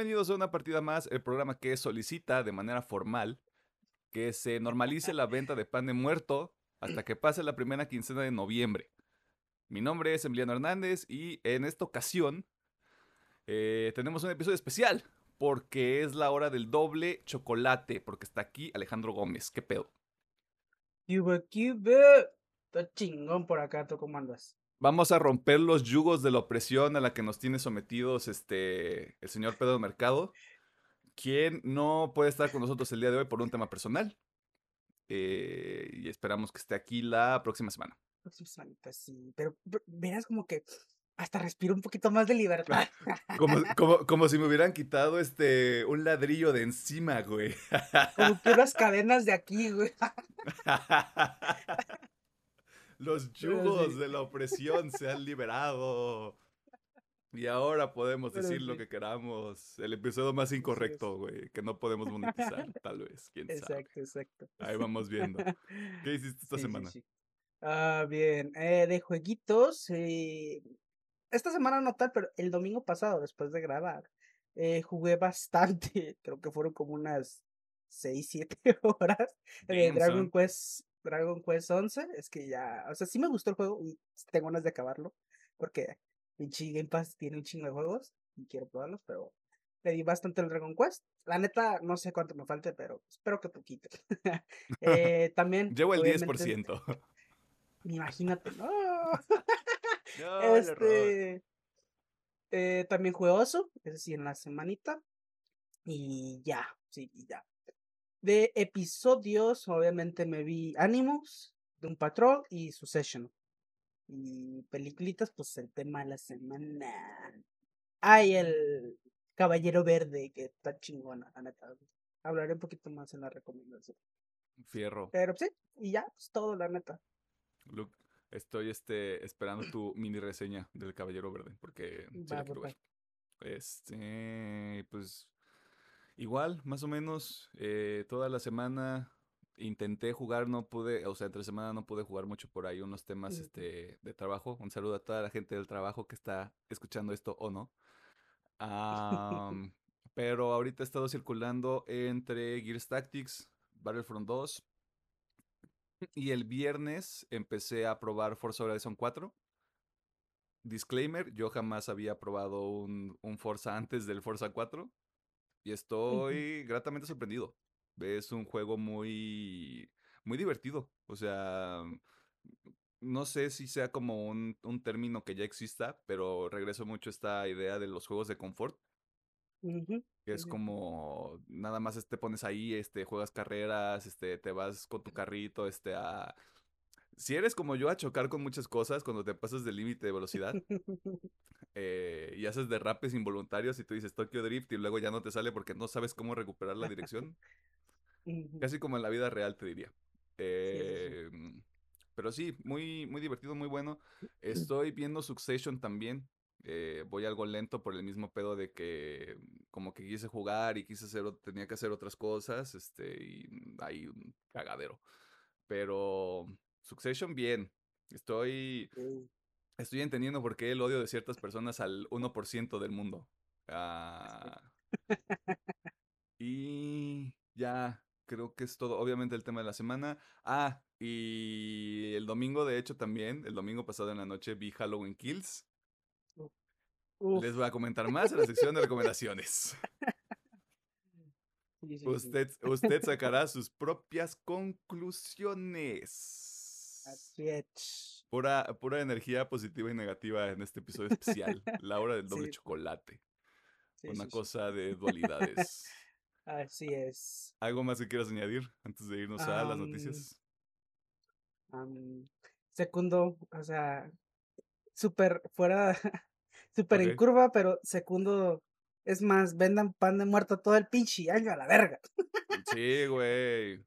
Bienvenidos a una partida más, el programa que solicita de manera formal que se normalice la venta de pan de muerto hasta que pase la primera quincena de noviembre. Mi nombre es Emiliano Hernández y en esta ocasión eh, tenemos un episodio especial porque es la hora del doble chocolate, porque está aquí Alejandro Gómez. ¿Qué pedo? Cuba, Cuba. Está chingón por acá, ¿tú cómo? Vamos a romper los yugos de la opresión a la que nos tiene sometidos este, el señor Pedro Mercado, quien no puede estar con nosotros el día de hoy por un tema personal. Eh, y esperamos que esté aquí la próxima semana. Próxima semana, sí. Pero pero verás como que hasta respiro un poquito más de libertad. Como, como, como si me hubieran quitado este un ladrillo de encima, güey. Como que unas cadenas de aquí, güey. Los yugos sí. de la opresión se han liberado. Y ahora podemos Pero decir lo que queramos. El episodio más incorrecto, güey, que no podemos monetizar, tal vez, quién sabe. Exacto, exacto. Ahí vamos viendo. ¿Qué hiciste esta Sí, semana? sí. Ah, bien. Eh, de jueguitos. eh, esta semana no tal, pero el domingo pasado, después de grabar, eh, jugué bastante. Creo que fueron como unas 6, 7 horas. Dragon. Quest, Dragon Quest 11. Es que ya, o sea, sí me gustó el juego y tengo ganas de acabarlo. Porque pinche Game Pass tiene un chingo de juegos y quiero probarlos, pero le di bastante al Dragon Quest. La neta, no sé cuánto me falte, pero espero que poquito. eh, también. Llevo el obviamente, 10%. Imagínate, no. No, este. eh, también jugué Oso, ese sí en la semanita. Y ya, sí, y ya. De episodios, obviamente me vi Animus, Doom Patrol y Succession. Y peliculitas, pues el tema de la semana. Ay, el Caballero Verde, que está chingona, la neta. Hablaré un poquito más en la recomendación. Fierro. Pero sí, y ya, pues todo, la neta. Luke, estoy este, esperando tu mini reseña del Caballero Verde, porque sí Va, la va, quiero va. ver. Este, pues, igual, más o menos, eh, toda la semana intenté jugar, no pude, o sea, entre semana no pude jugar mucho por ahí unos temas este, de trabajo. Un saludo a toda la gente del trabajo que está escuchando esto o no. Pero ahorita he estado circulando entre Gears Tactics, Battlefront 2 y el viernes empecé a probar Forza Horizon 4. Disclaimer, yo jamás había probado un, un Forza antes del Forza 4 y estoy gratamente sorprendido. Es un juego muy, muy divertido. O sea, no sé si sea como un, un término que ya exista, pero regreso mucho a esta idea de los juegos de confort que es como nada más te pones ahí, este, juegas carreras, este, te vas con tu carrito, este, a... Si eres como yo a chocar con muchas cosas cuando te pasas del límite de velocidad eh, y haces derrapes involuntarios y tú dices Tokyo Drift y luego ya no te sale porque no sabes cómo recuperar la dirección, casi como en la vida real te diría. Sí, sí, sí. Eh, pero sí, muy, muy divertido, muy bueno. Estoy viendo Succession también. eh, voy algo lento por el mismo pedo de que como que quise jugar y quise hacer, tenía que hacer otras cosas, este, y hay un cagadero. Pero Succession, bien. Estoy, Sí. estoy entendiendo por qué el odio de ciertas personas al 1% del mundo. Ah, y ya, creo que es todo. Obviamente el tema de la semana. Ah, y el domingo, de hecho, también, el domingo pasado en la noche vi Halloween Kills. Uf, Les voy a comentar más en la sección de recomendaciones. sí, sí, sí. Usted, usted sacará sus propias conclusiones. Así es. Pura, pura energía positiva y negativa en este episodio especial. La hora del doble Sí. chocolate. Sí, Una sí, cosa de dualidades. Así es. ¿Algo más que quieras añadir antes de irnos a las noticias? am, segundo, o sea, súper fuera, súper en curva, pero segundo, es más, vendan pan de muerto todo el pinche año a la verga. Sí, güey.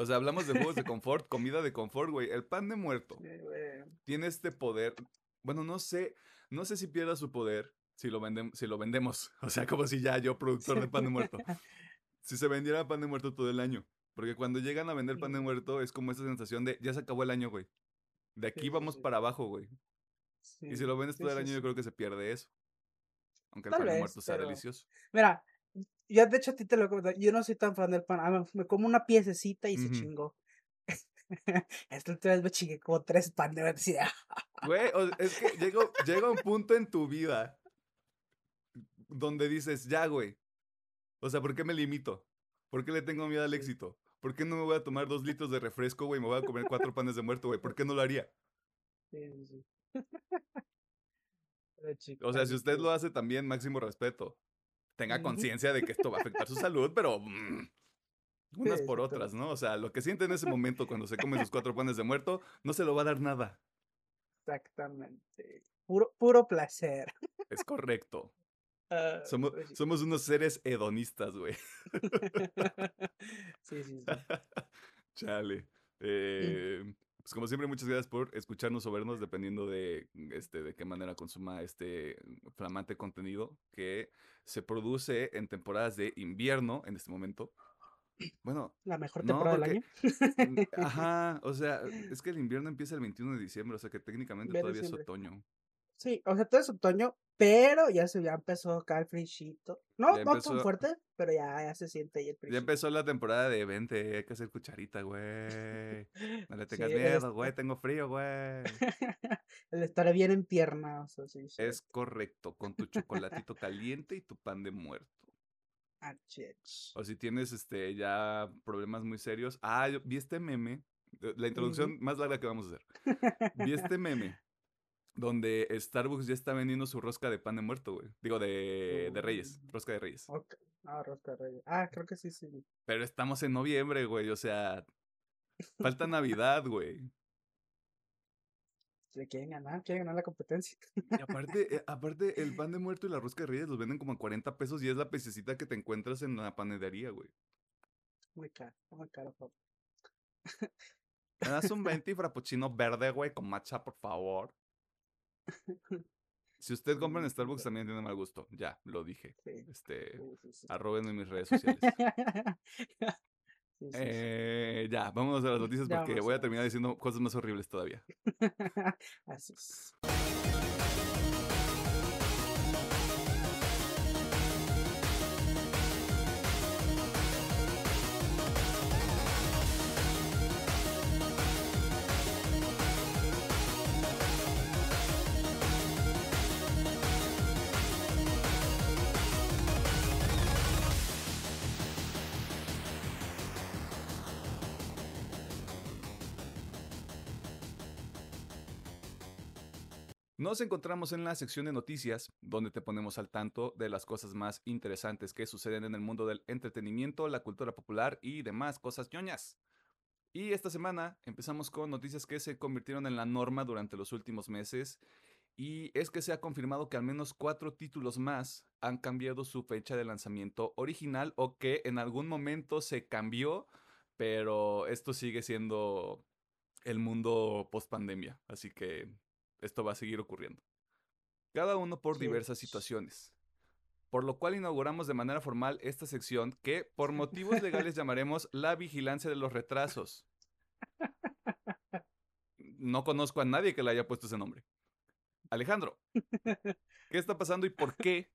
O sea, hablamos de juegos de confort, comida de confort, güey. El pan de muerto Sí, tiene este poder. Bueno, no sé, no sé si pierda su poder si lo vendem- si lo vendemos. O sea, como si ya yo, productor de pan de muerto, si se vendiera pan de muerto todo el año. Porque cuando llegan a vender pan de muerto es como esa sensación de ya se acabó el año, güey. De aquí sí, vamos sí. para abajo, güey. Y si lo vendes todo el año, yo creo que se pierde eso. Aunque el pan de muerto sea pero- delicioso. Mira, ya de hecho a ti te lo he comentado, yo no soy tan fan del pan, ah, me- como una piececita y se chingó. Esta última vez me chingué como tres pan de verdad. Güey, es que llega, llega un punto en tu vida donde dices, ya, güey. O sea, ¿por qué me limito? ¿Por qué le tengo miedo al éxito? ¿Por qué no me voy a tomar dos litros de refresco, güey? y Me voy a comer cuatro panes de muerto, güey. ¿Por qué no lo haría? Sí, sí, sí. O sea, si usted lo hace también, máximo respeto. Tenga conciencia de que esto va a afectar su salud, pero mm, unas por otras. ¿no? O sea, lo que siente en ese momento cuando se come sus cuatro panes de muerto, no se lo va a dar nada. Exactamente. Puro, puro placer. Es correcto. Ah, Somos, pues sí. somos unos seres hedonistas, güey. sí, sí, sí. Chale. Eh, pues como siempre, muchas gracias por escucharnos o vernos, dependiendo de, este, de qué manera consuma este flamante contenido que se produce en temporadas de invierno en este momento. Bueno, La mejor No, temporada del porque- año. mm, ajá, o sea, es que el invierno empieza el 21 de diciembre, o sea que técnicamente todavía diciembre. es otoño. Sí, o sea, todo es otoño, pero ya se ya empezó acá el frichito. No, Ya no empezó- tan fuerte, pero ya, ya se siente ahí el Ya frichito. empezó la temporada de vente, hay que hacer cucharita, güey. No le Sí, tengas miedo, güey, tengo frío, güey. el estar bien en piernas, así. Es correcto, con tu chocolatito caliente y tu pan de muerto. Ah. O si tienes este ya problemas muy serios. Ah, yo vi este meme, eh, la introducción más larga que vamos a hacer. Vi este meme donde Starbucks ya está vendiendo su rosca de pan de muerto, güey. Digo, de, de Reyes, Mm. rosca de Reyes. Ah, rosca de reyes. Ah, creo que sí, sí. Pero estamos en noviembre, güey, o sea, falta Navidad, güey. Le quieren ganar, quieren ganar la competencia. Y aparte, eh, aparte, el pan de muerto y la rosca de Reyes los venden como a 40 pesos y es la pececita que te encuentras en la panadería, güey. Muy caro, muy caro, papá. ¿Me das un 20 frappuccino verde, güey, con matcha, por favor? Si usted compra en Mm, Starbucks también tiene mal gusto. Ya, lo dije. Sí. Este, sí, sí, arrobenme en mis redes sociales. Eh, ya, vámonos a las noticias porque voy a terminar diciendo cosas más horribles todavía. Así es. Nos encontramos en la sección de noticias, donde te ponemos al tanto de las cosas más interesantes que suceden en el mundo del entretenimiento, la cultura popular y demás cosas ñoñas. Y esta semana empezamos con noticias que se convirtieron en la norma durante los últimos meses. Y es que se ha confirmado que al menos cuatro títulos más han cambiado su fecha de lanzamiento original o que en algún momento se cambió, pero esto sigue siendo el mundo post pandemia. Así que esto va a seguir ocurriendo. Cada uno por diversas situaciones. Por lo cual inauguramos de manera formal esta sección que por motivos legales llamaremos la vigilancia de los retrasos. No conozco a nadie que le haya puesto ese nombre. Alejandro, ¿qué está pasando y por qué?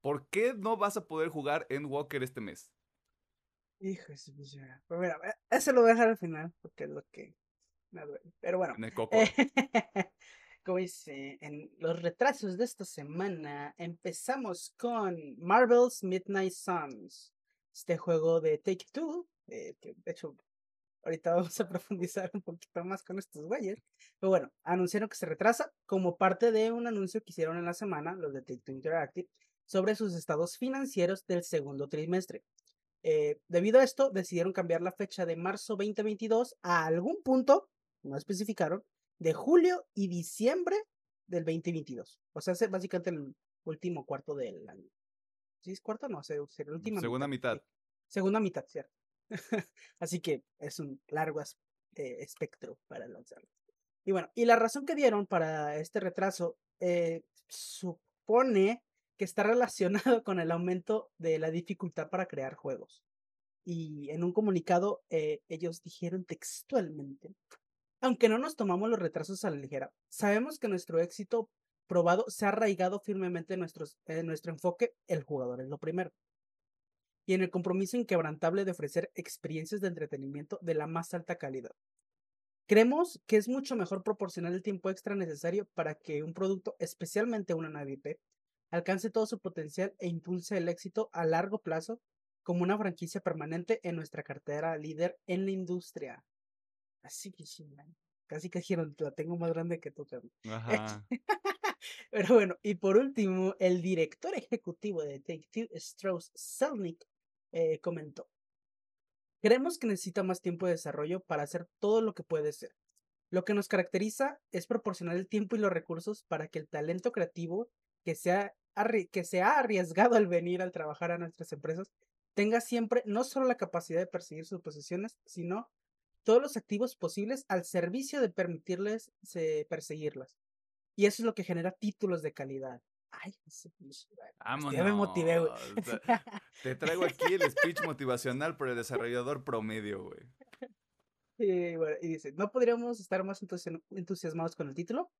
¿Por qué no vas a poder jugar en Walker este mes? Hijo de Pues mira, eh, eso lo voy a dejar al final, porque es lo que me duele. Pero bueno, En el coco. eh, dice, en los retrasos de esta semana empezamos con Marvel's Midnight Suns, este juego de Take Two, eh, de hecho ahorita vamos a profundizar un poquito más con estos güeyes. Pero bueno, anunciaron que se retrasa como parte de un anuncio que hicieron en la semana, los de Take Two Interactive, sobre sus estados financieros del segundo trimestre. Eh, debido a esto, decidieron cambiar la fecha de marzo 2022 a algún punto, no especificaron, de julio y diciembre del 2022. O sea, es básicamente el último cuarto del año. ¿Sí es cuarto? No, sería la última Segunda mitad. Segunda mitad, cierto. Así que es un largo eh, espectro para lanzarlo. Y bueno, y la razón que dieron para este retraso eh, supone que está relacionado con el aumento de la dificultad para crear juegos. Y en un comunicado eh, ellos dijeron textualmente, aunque no nos tomamos los retrasos a la ligera, sabemos que nuestro éxito probado se ha arraigado firmemente en, nuestro enfoque, el jugador es lo primero. Y en el compromiso inquebrantable de ofrecer experiencias de entretenimiento de la más alta calidad. Creemos que es mucho mejor proporcionar el tiempo extra necesario para que un producto, especialmente una nueva IP, alcance todo su potencial e impulse el éxito a largo plazo como una franquicia permanente en nuestra cartera líder en la industria. Así que sí, casi que la tengo más grande que tú, Ajá. Pero bueno, y por último, el director ejecutivo de Take Two, Strauss Selnick, eh, comentó. Creemos que necesita más tiempo de desarrollo para hacer todo lo que puede ser. Lo que nos caracteriza es proporcionar el tiempo y los recursos para que el talento creativo que, sea, que se ha arriesgado al venir al trabajar a nuestras empresas tenga siempre no solo la capacidad de perseguir sus posesiones, sino todos los activos posibles al servicio de permitirles perseguirlas. Y eso es lo que genera títulos de calidad. Ay, ya me motivé, güey. Te traigo aquí el speech motivacional por el desarrollador promedio, güey. Y, bueno, y dice, no podríamos estar más entusiasmados con el título.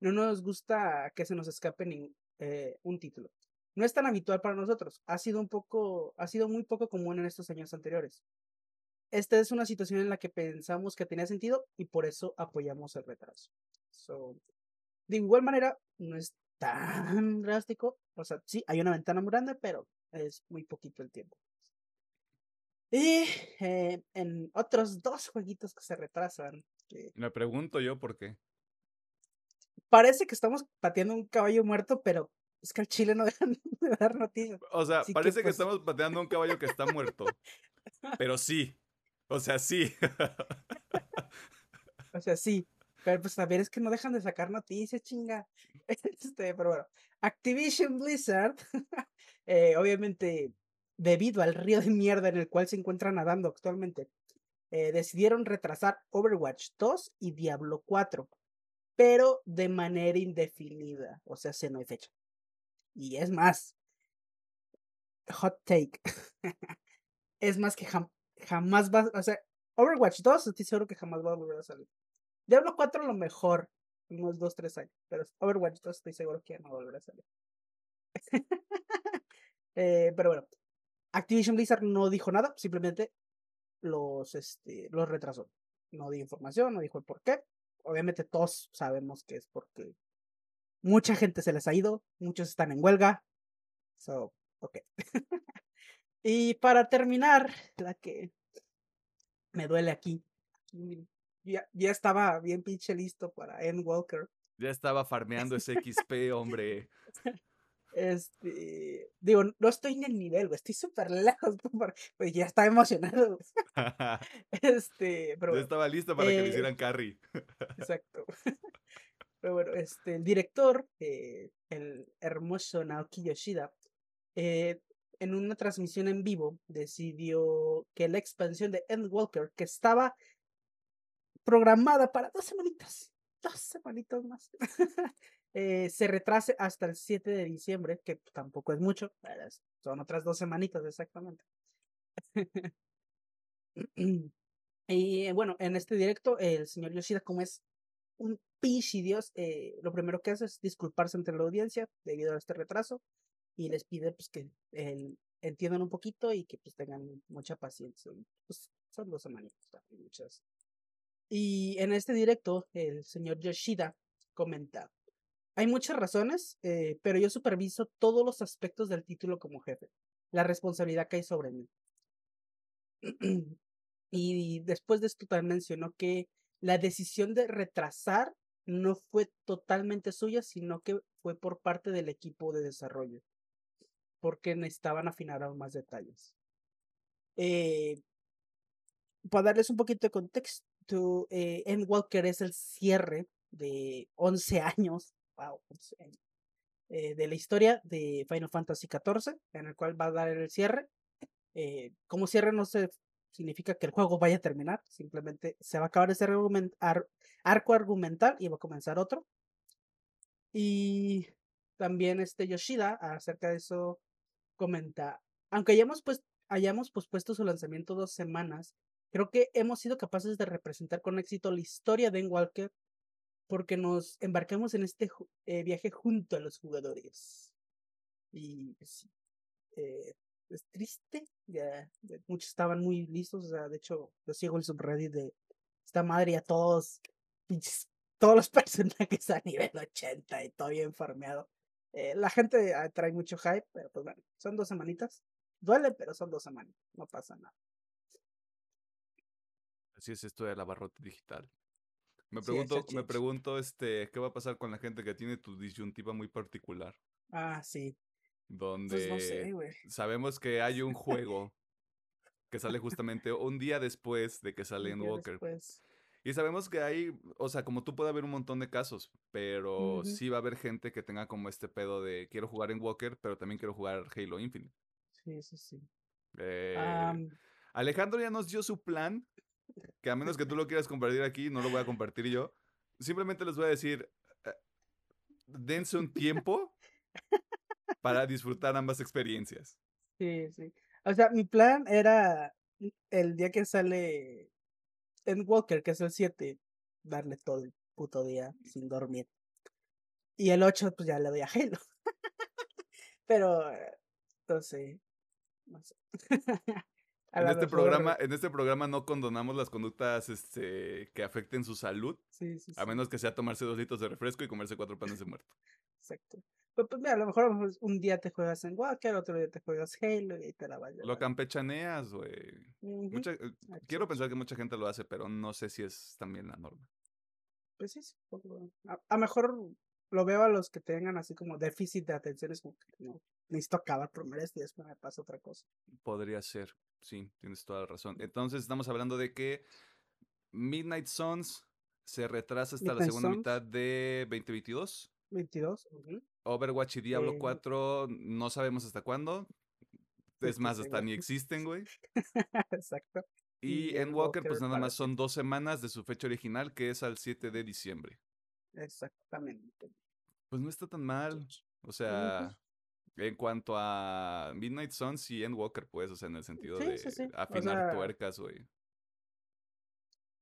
No nos gusta que se nos escape ni, eh, un título. No es tan habitual para nosotros. Ha sido un poco, ha sido muy poco común en estos años anteriores. Esta es una situación en la que pensamos que tenía sentido y por eso apoyamos el retraso. de igual manera, no es tan drástico. O sea, sí, hay una ventana muy grande, pero es muy poquito el tiempo. Y eh, en otros dos jueguitos que se retrasan. Me pregunto yo por qué. Parece que estamos pateando un caballo muerto, pero es que al chile no dejan de dar noticias. O sea, parece que, pues estamos pateando un caballo que está muerto. pero sí. O sea, sí. o sea, sí. Pero pues también es que no dejan de sacar noticias, chinga. Este, pero bueno, Activision Blizzard, eh, obviamente debido al río de mierda en el cual se encuentra nadando actualmente, eh, decidieron retrasar Overwatch 2 y Diablo 4, pero de manera indefinida, o sea, se no hay fecha. Y es más, hot take, es más que jamás va, o sea, Overwatch 2 estoy seguro que jamás va a volver a salir. Diablo 4 lo mejor, unos 2, 3 años, pero Overwatch 2 estoy seguro que ya no volverá a salir. eh, pero bueno, Activision Blizzard no dijo nada, simplemente los, este, los retrasó. No dio información, no dijo el por qué. Obviamente todos sabemos que es porque mucha gente se les ha ido, muchos están en huelga. So, ok. y para terminar, la que me duele aquí, ya, ya estaba bien pinche listo para Endwalker. Ya estaba farmeando ese XP, hombre. Este, digo, no estoy en el nivel, güey, estoy súper lejos, pues ya estaba emocionado. este, pero estaba listo para que le hicieran eh, carry. exacto. Pero bueno, este, el director, eh, el hermoso Naoki Yoshida, eh, en una transmisión en vivo decidió que la expansión de Endwalker, que estaba programada para dos semanitas, dos semanitas más, eh, se retrase hasta el 7 de diciembre, que tampoco es mucho, son otras dos semanitas exactamente. y bueno, en este directo, el señor Yoshida, como es un pichi dios, eh, lo primero que hace es disculparse ante la audiencia debido a este retraso y les pide pues que entiendan un poquito y que pues tengan mucha paciencia. Pues, son dos semanitas, muchas y en este directo, el señor Yoshida comenta, hay muchas razones, eh, pero yo superviso todos los aspectos del título como jefe. La responsabilidad cae sobre mí. y después de esto también mencionó que la decisión de retrasar no fue totalmente suya, sino que fue por parte del equipo de desarrollo, porque necesitaban afinar aún más detalles. Eh, para darles un poquito de contexto, eh, es el cierre de 11 años, wow, eh, de la historia de Final Fantasy XIV, en el cual va a dar el cierre. Eh, como cierre no se significa que el juego vaya a terminar, simplemente se va a acabar ese arco argumental y va a comenzar otro. Y también este Yoshida acerca de eso comenta, aunque hayamos, pues, hayamos pospuesto su lanzamiento dos semanas, Creo que hemos sido capaces de representar con éxito la historia de Walker porque nos embarcamos en este eh, viaje junto a los jugadores. Y pues, eh, es triste, ya muchos estaban muy listos, o sea, de hecho, yo sigo el subreddit de esta madre y a todos, pinches, todos los personajes a nivel 80 y todo bien farmeado. Eh, la gente ah, trae mucho hype, pero pues bueno, son dos semanitas. Duele, pero son dos semanitas, no pasa nada. Así es esto del abarrote digital. Me pregunto, me pregunto, este, ¿qué va a pasar con la gente que tiene tu disyuntiva muy particular? Ah, sí. Pues Donde no sé, güey. sabemos que hay un juego que sale justamente un día después de que sale Un en Walker. después. Y sabemos que hay, o sea, como tú puede haber un montón de casos, pero sí va a haber gente que tenga como este pedo de quiero jugar en Walker, pero también quiero jugar Halo Infinite. Sí, sí, sí. Eh, Alejandro ya nos dio su plan, que a menos que tú lo quieras compartir aquí, no lo voy a compartir yo. Simplemente les voy a decir, eh, dense un tiempo para disfrutar ambas experiencias. sí, sí. O sea, mi plan era el día que sale en Walker, que es el 7, darle todo el puto día sin dormir. Y el 8, pues ya le doy a Halo. Pero, eh, entonces, no sé. A En este, mejor- programa, en este programa no condonamos las conductas este, que afecten su salud, Sí, sí, a sí, menos que sea tomarse dos litros de refresco y comerse cuatro panes de muerto. exacto. Pero pues mira, a lo mejor lo mejor un día te juegas en Walker, otro día te juegas Halo y ahí te la vas Lo campechaneas, güey. Eh, quiero pensar que mucha gente lo hace, pero no sé si es también la norma. Pues sí, sí, poco- A, a mejor lo veo a los que tengan así como déficit de atención, es como que no, necesito acabar primero esto y después me pasa otra cosa. Podría ser, sí, tienes toda la razón. Entonces estamos hablando de que Midnight Suns se retrasa hasta la segunda mitad de 2022. 22. ujú. Overwatch y Diablo Eh, 4 no sabemos hasta cuándo. Es más, hasta ni existen, güey. Exacto. Y Y en Walker, pues nada más son dos semanas de su fecha original, que es al 7 de diciembre. Exactamente. Pues no está tan mal. O sea, en cuanto a Midnight Suns y Endwalker, pues, o sea, en el sentido Sí, de sí, sí. O afinar sea, tuercas, güey.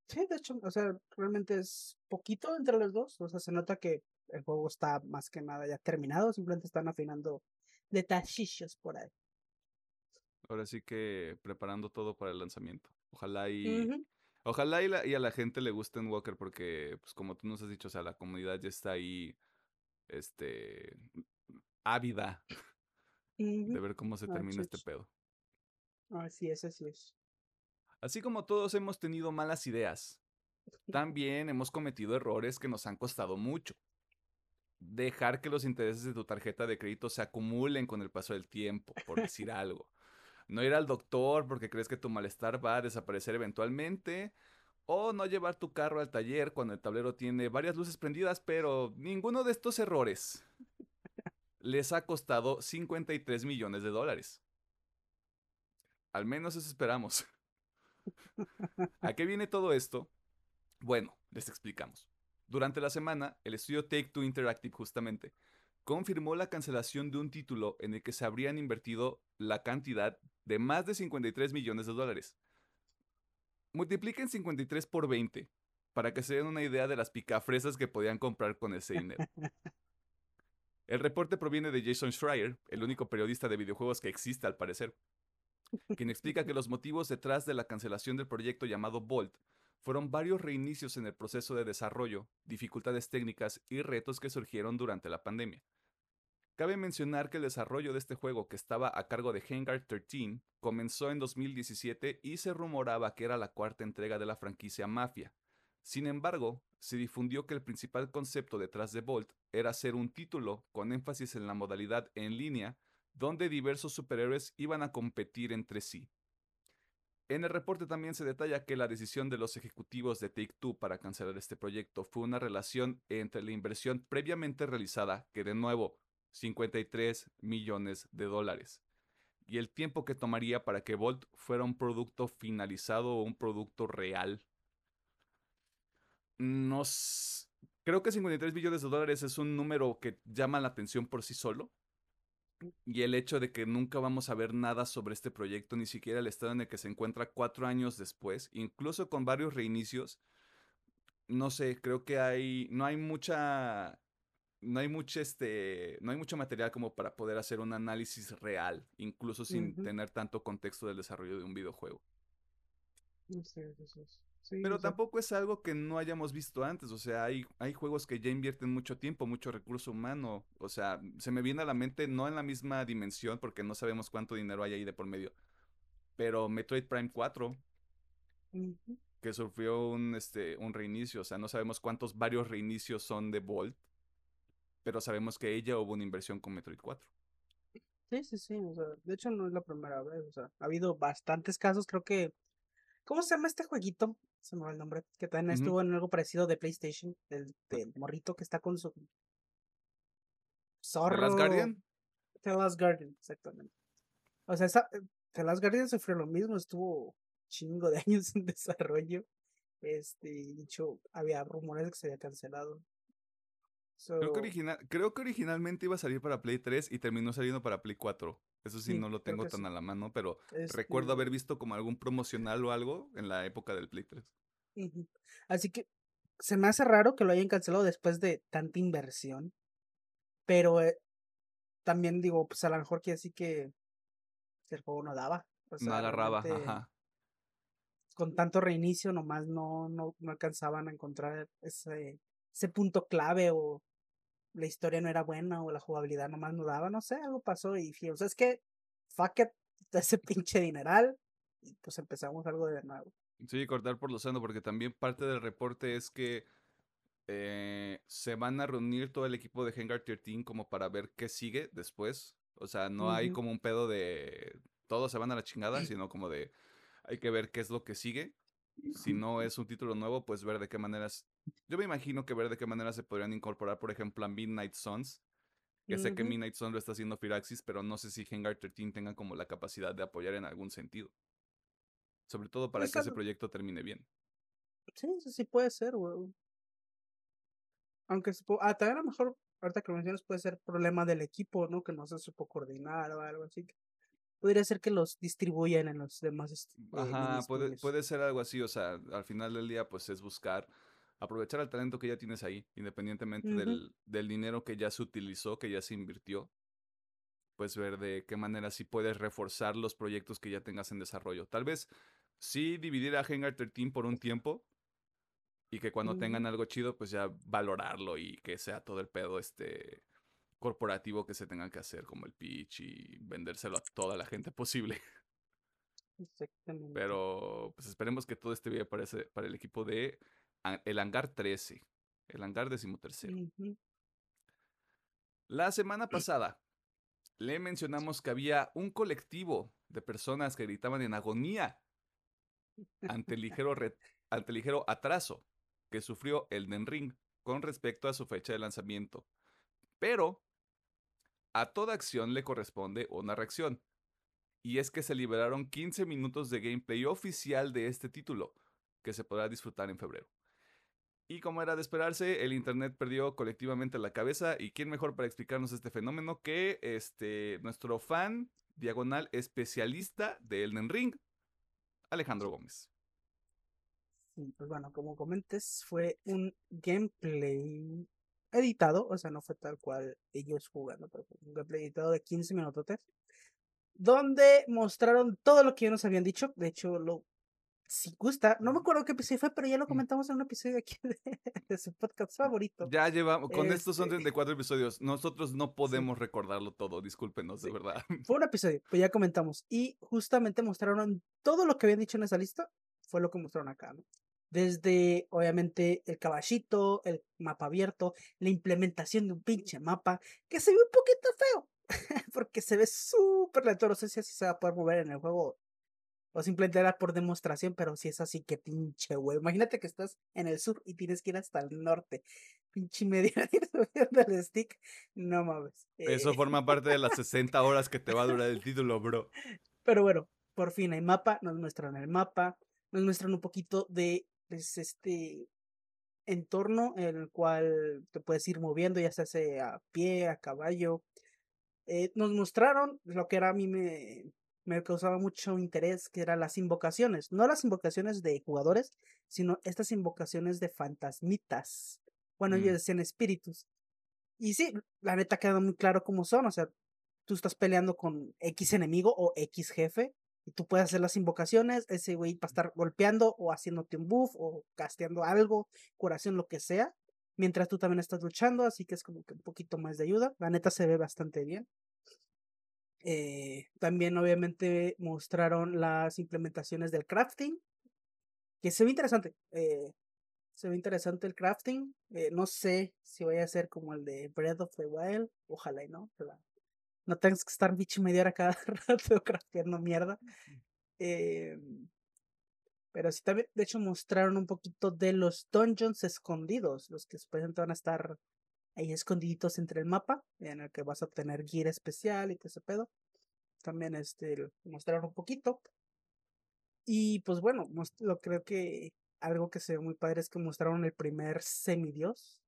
Sí, de hecho, o sea, realmente es poquito entre los dos. O sea, se nota que el juego está más que nada ya terminado, simplemente están afinando detallillos por ahí. Ahora sí que preparando todo para el lanzamiento. Ojalá y. Ojalá y, la- y a la gente le guste Endwalker porque, pues como tú nos has dicho, o sea, la comunidad ya está ahí, este, ávida de ver cómo se Ah, termina este pedo. Así es, así es. Así como todos hemos tenido malas ideas, también hemos cometido errores que nos han costado mucho. Dejar que los intereses de tu tarjeta de crédito se acumulen con el paso del tiempo, por decir algo. No ir al doctor porque crees que tu malestar va a desaparecer eventualmente. O no llevar tu carro al taller cuando el tablero tiene varias luces prendidas, pero ninguno de estos errores les ha costado 53 millones de dólares. Al menos eso esperamos. ¿A qué viene todo esto? Bueno, les explicamos. Durante la semana, el estudio Take Two Interactive justamente confirmó la cancelación de un título en el que se habrían invertido la cantidad de más de 53 millones de dólares. Multipliquen 53 por 20 para que se den una idea de las picafresas que podían comprar con ese dinero. El reporte proviene de Jason Schreier, el único periodista de videojuegos que existe al parecer, quien explica que los motivos detrás de la cancelación del proyecto llamado Bolt fueron varios reinicios en el proceso de desarrollo, dificultades técnicas y retos que surgieron durante la pandemia. Cabe mencionar que el desarrollo de este juego, que estaba a cargo de Hangar 13, comenzó en 2017 y se rumoraba que era la cuarta entrega de la franquicia Mafia. Sin embargo, se difundió que el principal concepto detrás de Bolt era ser un título con énfasis en la modalidad en línea, donde diversos superhéroes iban a competir entre sí. En el reporte también se detalla que la decisión de los ejecutivos de Take Two para cancelar este proyecto fue una relación entre la inversión previamente realizada, que de nuevo, 53 millones de dólares, y el tiempo que tomaría para que Volt fuera un producto finalizado o un producto real. Nos... Creo que 53 millones de dólares es un número que llama la atención por sí solo. Y el hecho de que nunca vamos a ver nada sobre este proyecto, ni siquiera el estado en el que se encuentra cuatro años después, incluso con varios reinicios, no sé, creo que hay, no hay mucha, no hay mucho, este, no hay mucho material como para poder hacer un análisis real, incluso sin tener tanto contexto del desarrollo de un videojuego. Sí, sí, sí, sí, Pero o sea, tampoco es algo que no hayamos visto antes, o sea, hay, hay juegos que ya invierten mucho tiempo, mucho recurso humano, o sea, se me viene a la mente no en la misma dimensión porque no sabemos cuánto dinero hay ahí de por medio, pero Metroid Prime 4, ujú. que sufrió un, este, un reinicio, o sea, no sabemos cuántos varios reinicios son de Volt, pero sabemos que ella hubo una inversión con Metroid 4. Sí, sí, sí, o sea, de hecho no es la primera vez, o sea, ha habido bastantes casos, creo que, ¿cómo se llama este jueguito? Se me va el nombre, que también estuvo en algo parecido de PlayStation, el del morrito que está con su The Last zorro, Guardian, The Last Guardian, exactamente. O sea, esa, eh, The Last Guardian sufrió lo mismo, estuvo chingo de años en desarrollo, este, hecho, había rumores de que se había cancelado. creo que, original, creo que originalmente iba a salir para Play 3 y terminó saliendo para Play 4. Eso sí, sí, no lo tengo que tan sí. a la mano, pero recuerdo haber visto como algún promocional o algo en la época del Play 3. ujú. Así que se me hace raro que lo hayan cancelado después de tanta inversión, pero eh, también digo, pues a lo mejor quiere decir que el juego no daba. O No agarraba, ajá. con tanto reinicio nomás no, no, no alcanzaban a encontrar ese, ese punto clave o la historia no era buena o la jugabilidad nomás no daba, no sé, algo pasó y dije, o sea, es que fuck it, ese pinche dineral y pues empezamos algo de nuevo. Sí, cortar por lo sano, porque también parte del reporte es que eh, se van a reunir todo el equipo de Hangar 13 como para ver qué sigue después. O sea, no hay como un pedo de todos se van a la chingada, sino como de hay que ver qué es lo que sigue. Si no es un título nuevo, pues ver de qué maneras. Yo me imagino que ver de qué manera se podrían incorporar, por ejemplo, a Midnight Suns. Que sé que. Midnight Suns lo está haciendo Firaxis, pero no sé si Hangar 13 tenga como la capacidad de apoyar en algún sentido. Sobre todo para Pues, que ese proyecto termine bien. sí, sí, sí puede ser, güey. Aunque supo- ah, también a lo mejor, ahorita que lo mencionas, puede ser problema del equipo, ¿no? Que no se supo coordinar o algo así. Podría ser que los distribuyan en los demás est- eh, Ajá, puede, puede ser algo así, o sea, al final del día pues es buscar aprovechar el talento que ya tienes ahí, independientemente del, del dinero que ya se utilizó, que ya se invirtió, pues ver de qué manera sí puedes reforzar los proyectos que ya tengas en desarrollo. Tal vez sí dividir a Hangar 13 por un tiempo y que cuando tengan algo chido pues ya valorarlo y que sea todo el pedo este corporativo que se tengan que hacer como el pitch y vendérselo a toda la gente posible. Exactamente. Pero pues esperemos que todo esté bien para, ese- para el equipo de el hangar 13, el hangar decimotercero. Ujú. La semana pasada le mencionamos que había un colectivo de personas que gritaban en agonía ante el ligero, ante el ligero atraso que sufrió Elden Ring con respecto a su fecha de lanzamiento. Pero a toda acción le corresponde una reacción. Y es que se liberaron 15 minutos de gameplay oficial de este título, que se podrá disfrutar en febrero. Y como era de esperarse, el internet perdió colectivamente la cabeza. ¿Y quién mejor para explicarnos este fenómeno que este nuestro fan diagonal especialista de Elden Ring, Alejandro Gómez? Pues bueno, como comentes, fue un gameplay editado, o sea, no fue tal cual ellos jugando, pero fue un gameplay editado de 15 minutos, donde mostraron todo lo que ya nos habían dicho. De hecho, lo si gusta, no me acuerdo qué episodio fue, pero ya lo comentamos en un episodio aquí de, de su podcast favorito. Ya llevamos, con estos son Este, 34 episodios. Nosotros no sí, podemos recordarlo todo, discúlpenos, de verdad. Fue un episodio, pues ya comentamos. Y justamente mostraron todo lo que habían dicho en esa lista, fue lo que mostraron acá, ¿no? Desde, obviamente, el caballito, el mapa abierto, la implementación de un pinche mapa, que se ve un poquito feo, porque se ve súper lento. No sé si así se va a poder mover en el juego o simplemente era por demostración, pero si es así, que pinche güey. Imagínate que estás en el sur y tienes que ir hasta el norte. Pinche media del stick. No mames. Eso Eh, forma parte de las 60 horas que te va a durar el título, bro. pero bueno, por fin hay mapa, nos muestran el mapa, nos muestran un poquito de pues, este entorno en el cual te puedes ir moviendo, ya sea a pie, a caballo. Eh, nos mostraron lo que era a mí me, me causaba mucho interés, que eran las invocaciones. No las invocaciones de jugadores, sino estas invocaciones de fantasmitas. Bueno, ellos Mm. decían espíritus. Y sí, la neta queda muy claro cómo son. O sea, tú estás peleando con X enemigo o X jefe. Y tú puedes hacer las invocaciones. Ese güey va a estar golpeando o haciéndote un buff o casteando algo, curación, lo que sea. Mientras tú también estás luchando. Así que es como que un poquito más de ayuda. La neta se ve bastante bien. Eh, también obviamente mostraron las implementaciones del crafting, que se ve interesante. eh, se ve interesante el crafting. eh, no sé si vaya a ser como el de Breath of the Wild. Ojalá y no. No tengas que estar bicho media hora cada rato crafteando mierda. Eh, pero sí también, de hecho, mostraron un poquito de los dungeons escondidos, los que supuestamente van a estar ahí escondiditos entre el mapa, en el que vas a obtener gear especial y todo ese pedo. También este, mostraron un poquito. Y pues bueno, lo creo que algo que se ve muy padre es que mostraron el primer semidios.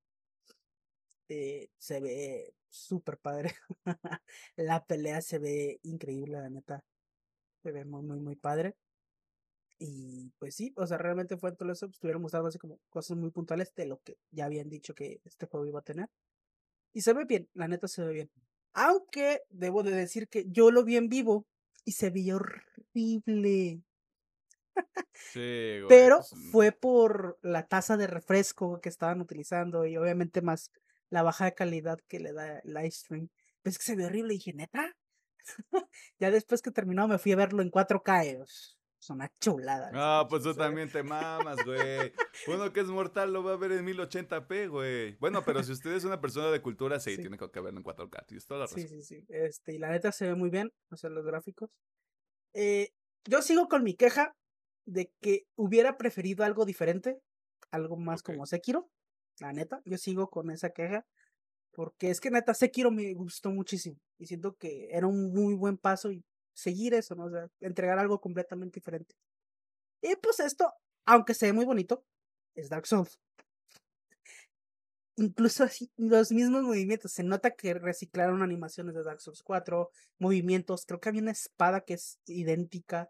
Eh, se ve súper padre. La pelea se ve increíble, la neta. Se ve muy, muy, muy padre. Y pues sí, o sea, realmente fue todo eso. Estuvieron mostrando así como cosas muy puntuales de lo que ya habían dicho que este juego iba a tener. Y se ve bien, la neta se ve bien. Aunque debo de decir que yo lo vi en vivo y se veía horrible. Sí, güey. Pero pues, mm, fue por la taza de refresco que estaban utilizando y obviamente más la baja calidad que le da el Livestream. Ves que se ve horrible y dije, neta. ya después que terminó me fui a verlo en 4K. y, Es una chulada. Ah, pues tú también te mamas, güey. Uno que es mortal lo va a ver en 1080p, güey. Bueno, pero si usted es una persona de cultura, sí, Sí. tiene que verlo en 4K. Tienes toda la razón. Sí, sí, sí. Este, y la neta se ve muy bien, o sea, los gráficos. Eh, yo sigo con mi queja de que hubiera preferido algo diferente, algo más como Sekiro. La neta, yo sigo con esa queja. Porque es que neta, Sekiro me gustó muchísimo. Y siento que era un muy buen paso y seguir eso, ¿no? O sea, entregar algo completamente diferente. Y pues esto, aunque se ve muy bonito, es Dark Souls. Incluso así, los mismos movimientos. Se nota que reciclaron animaciones de Dark Souls 4, movimientos. Creo que había una espada que es idéntica.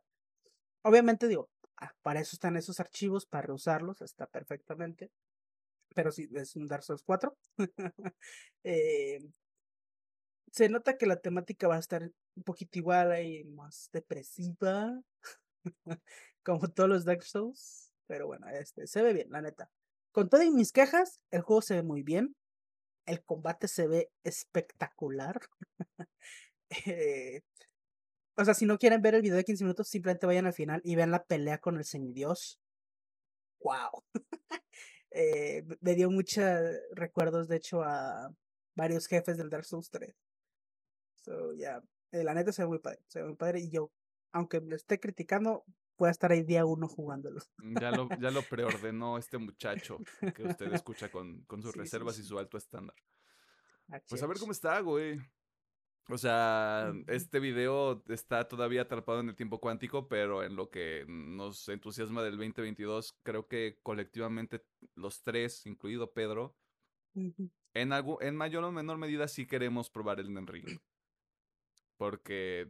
Obviamente, digo, ah, para eso están esos archivos, para reusarlos, está perfectamente. Pero sí, es un Dark Souls 4. Eh, se nota que la temática va a estar un poquito igual, ahí más depresiva, como todos los Dark Souls. Pero bueno, este, se ve bien, la neta. Con todas mis quejas, el juego se ve muy bien. El combate se ve espectacular. Eh, o sea, si no quieren ver el video de 15 minutos, simplemente vayan al final y vean la pelea con el semidios. ¡Wow! Eh, me- dio muchos recuerdos, de hecho, a varios jefes del Dark Souls 3. So, ya, eh, la neta se ve muy padre. Se ve muy padre y yo, aunque me esté criticando, voy a estar ahí día uno jugándolo. Ya lo, ya lo preordenó este muchacho que usted escucha con, con sus Sí, sí, reservas y su alto estándar. Pues a ver cómo está, güey. O sea, este video está todavía atrapado en el tiempo cuántico, pero en lo que nos entusiasma del 2022, creo que colectivamente los tres, incluido Pedro, en, algo, en mayor o menor medida sí queremos probar el Ring. Porque,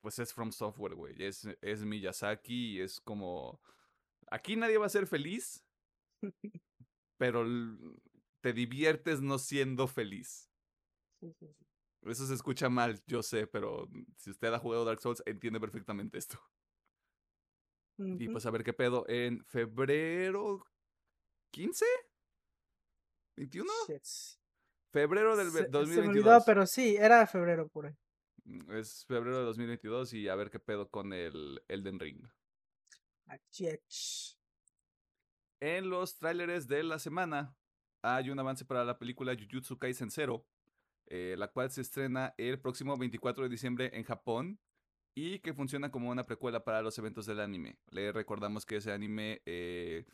pues es From Software, güey. Es, es Miyazaki y es como... Aquí nadie va a ser feliz, pero te diviertes no siendo feliz. Sí, sí, sí. Eso se escucha mal, yo sé, pero si usted ha jugado Dark Souls, entiende perfectamente esto. Y pues a ver qué pedo. En febrero 15? ¿21? Shit. Febrero del Se, se me 2022. olvidó, pero sí, era febrero por ahí. Mm, Es febrero de 2022 y a ver qué pedo con el Elden Ring. Achich. En los tráileres de la semana hay un avance para la película Jujutsu Kaisen Zero, eh, la cual se estrena el próximo 24 de diciembre en Japón y que funciona como una precuela para los eventos del anime. Le recordamos que ese anime, eh,